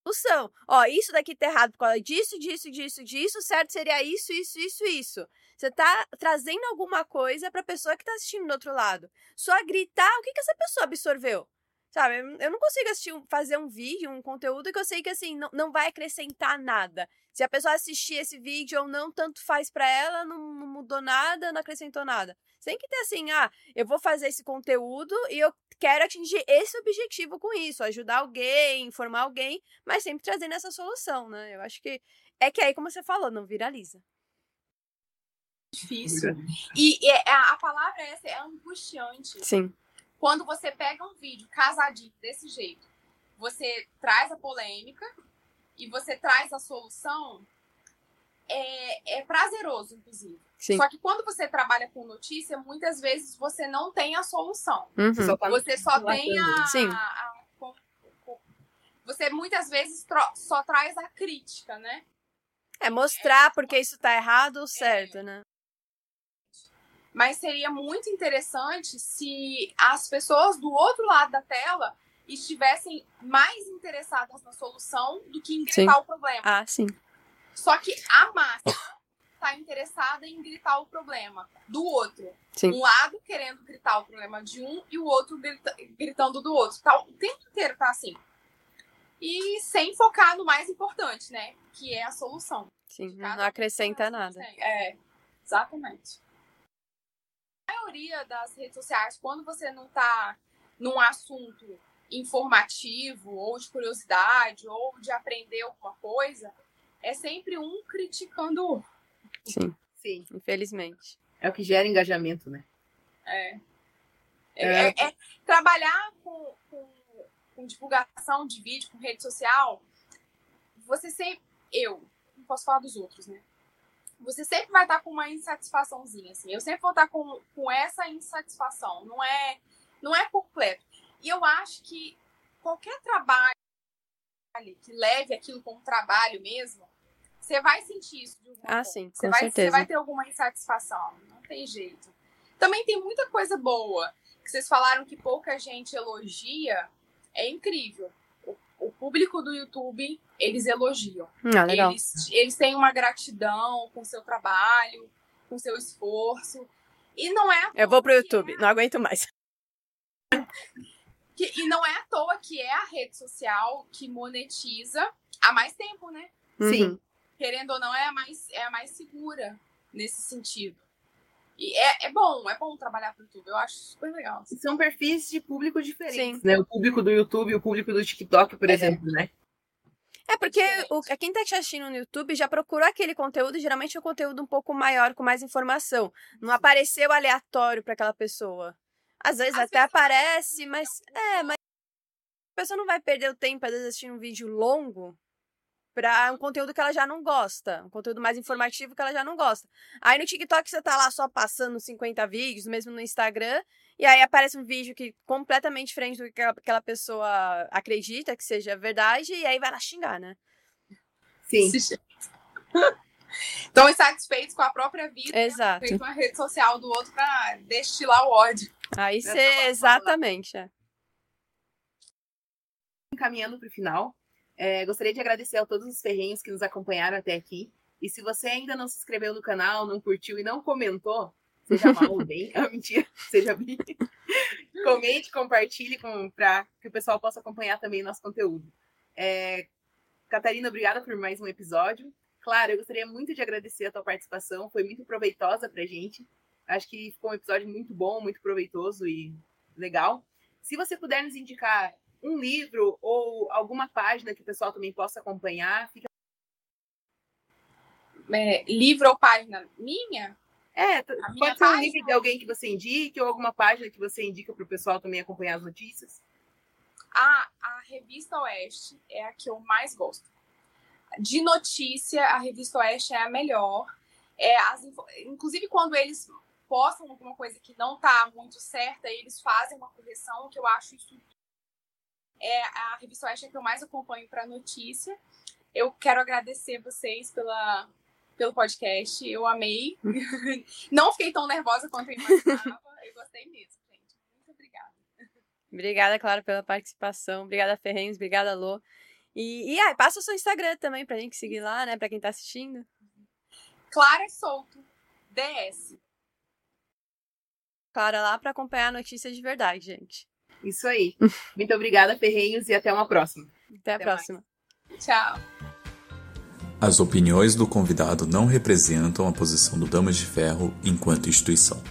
solução. Ó, isso daqui tá errado por causa disso, disso, disso, disso, certo seria isso, isso, isso, isso. Você tá trazendo alguma coisa pra pessoa que tá assistindo do outro lado. Só gritar, o que que essa pessoa absorveu? Sabe? Eu não consigo assistir, fazer um vídeo, um conteúdo que eu sei que assim não, não vai acrescentar nada. Se a pessoa assistir esse vídeo ou não, tanto faz para ela, não, não, mudou nada, não acrescentou nada. Tem que ter assim, ah, eu vou fazer esse conteúdo e eu quero atingir esse objetivo com isso, ajudar alguém, informar alguém, mas sempre trazendo essa solução, né? Eu acho que é que aí, como você falou, não viraliza. Difícil. E, e é, a, a palavra essa é angustiante. Sim quando você pega um vídeo casadinho desse jeito, você traz a polêmica e você traz a solução, é, é prazeroso, inclusive. Sim. Só que quando você trabalha com notícia, muitas vezes você não tem a solução. Uhum. Você só tem a, Sim. a, a, Você muitas vezes só traz a crítica, né? É mostrar porque isso tá errado ou certo, é. né? Mas seria muito interessante se as pessoas do outro lado da tela estivessem mais interessadas na solução do que em gritar sim. o problema. Ah, sim. Só que a massa está interessada em gritar o problema do outro. Sim. Um lado querendo gritar o problema de um e o outro grita, gritando do outro. Tá, o tempo inteiro tá assim. E sem focar no mais importante, né? Que é a solução. Sim, não acrescenta nada. É, exatamente maioria das redes sociais, quando você não está num assunto informativo ou de curiosidade ou de aprender alguma coisa, é sempre um criticando o outro. Sim. Sim. Infelizmente. É o que gera engajamento, né? É. É, é. é, é trabalhar com, com, com, divulgação de vídeo, com rede social, você sempre. Eu, não posso falar dos outros, né? Você sempre vai estar com uma insatisfaçãozinha, assim. Eu sempre vou estar com, com essa insatisfação. Não é, não é completo. E eu acho que qualquer trabalho que leve aquilo como trabalho mesmo, você vai sentir isso de alguma Ah, sim, você com vai, certeza. Você vai ter alguma insatisfação. Não tem jeito. Também tem muita coisa boa. Que vocês falaram que pouca gente elogia. É incrível o público do YouTube, eles elogiam. Ah, legal. Eles, eles têm uma gratidão com o seu trabalho, com seu esforço. E não é. Eu vou pro YouTube, é... não aguento mais. <laughs> Que, e não é à toa que é a rede social que monetiza há mais tempo, né? Sim. Uhum. Querendo ou não, é a mais, é a mais segura nesse sentido. E é, é bom, é bom trabalhar pro YouTube. Eu acho super legal. E são perfis de público diferentes, Sim. né? O público do YouTube e o público do TikTok, por É. exemplo, né? É porque o, quem tá te assistindo no YouTube já procurou aquele conteúdo, geralmente é um conteúdo um pouco maior, com mais informação. Não apareceu aleatório para aquela pessoa. Às vezes Às até vezes aparece, mas. É, mas. A pessoa não vai perder o tempo, às vezes, assistindo um vídeo longo pra um conteúdo que ela já não gosta. Um conteúdo mais informativo que ela já não gosta. Aí no TikTok você tá lá só passando 50 vídeos, mesmo no Instagram, e aí aparece um vídeo que completamente diferente do que aquela- pessoa acredita que seja verdade, e aí vai lá xingar, né? Sim. Estão <laughs> insatisfeitos com a própria vida. Exato. Feito uma rede social do outro pra destilar o ódio. Aí você. é uma Exatamente. é. Encaminhando para o final, é, gostaria de agradecer a todos os ferrenhos que nos acompanharam até aqui. E se você ainda não se inscreveu no canal, não curtiu e não comentou, seja <laughs> mal ou bem, ah, mentira, <laughs> seja bem. Comente, compartilhe para que o pessoal possa acompanhar também nosso conteúdo. É, Catarina, obrigada por mais um episódio. Claro, eu gostaria muito de agradecer a tua participação, foi muito proveitosa pra gente. Acho que ficou um episódio muito bom, muito proveitoso e legal. Se você puder nos indicar um livro ou alguma página que o pessoal também possa acompanhar, fica. É, livro ou página minha? É, A minha pode ser um página? livro de alguém que você indique ou alguma página que você indica para o pessoal também acompanhar as notícias. A, a Revista Oeste é a que eu mais gosto. De notícia, a Revista Oeste é a melhor. É, as, inclusive, quando eles postam alguma coisa que não está muito certa, eles fazem uma correção, que eu acho isso. É a Revista Oeste a que eu mais acompanho para notícia. Eu quero agradecer vocês pela, pelo podcast. Eu amei. <laughs> não fiquei tão nervosa quanto eu imaginava. Eu gostei mesmo, gente. Muito obrigada. Obrigada, claro, pela participação. Obrigada, Ferrenhos. Obrigada, Lô. E, e ah, passa o seu Instagram também pra gente seguir lá, né? Pra quem tá assistindo. Clara Souto, DS. Clara lá pra acompanhar notícias de verdade, gente. Isso aí. <laughs> Muito obrigada, Ferrenhos, e até uma próxima. Até a Até próxima. Tchau. As opiniões do convidado não representam a posição do Damas de Ferro enquanto instituição.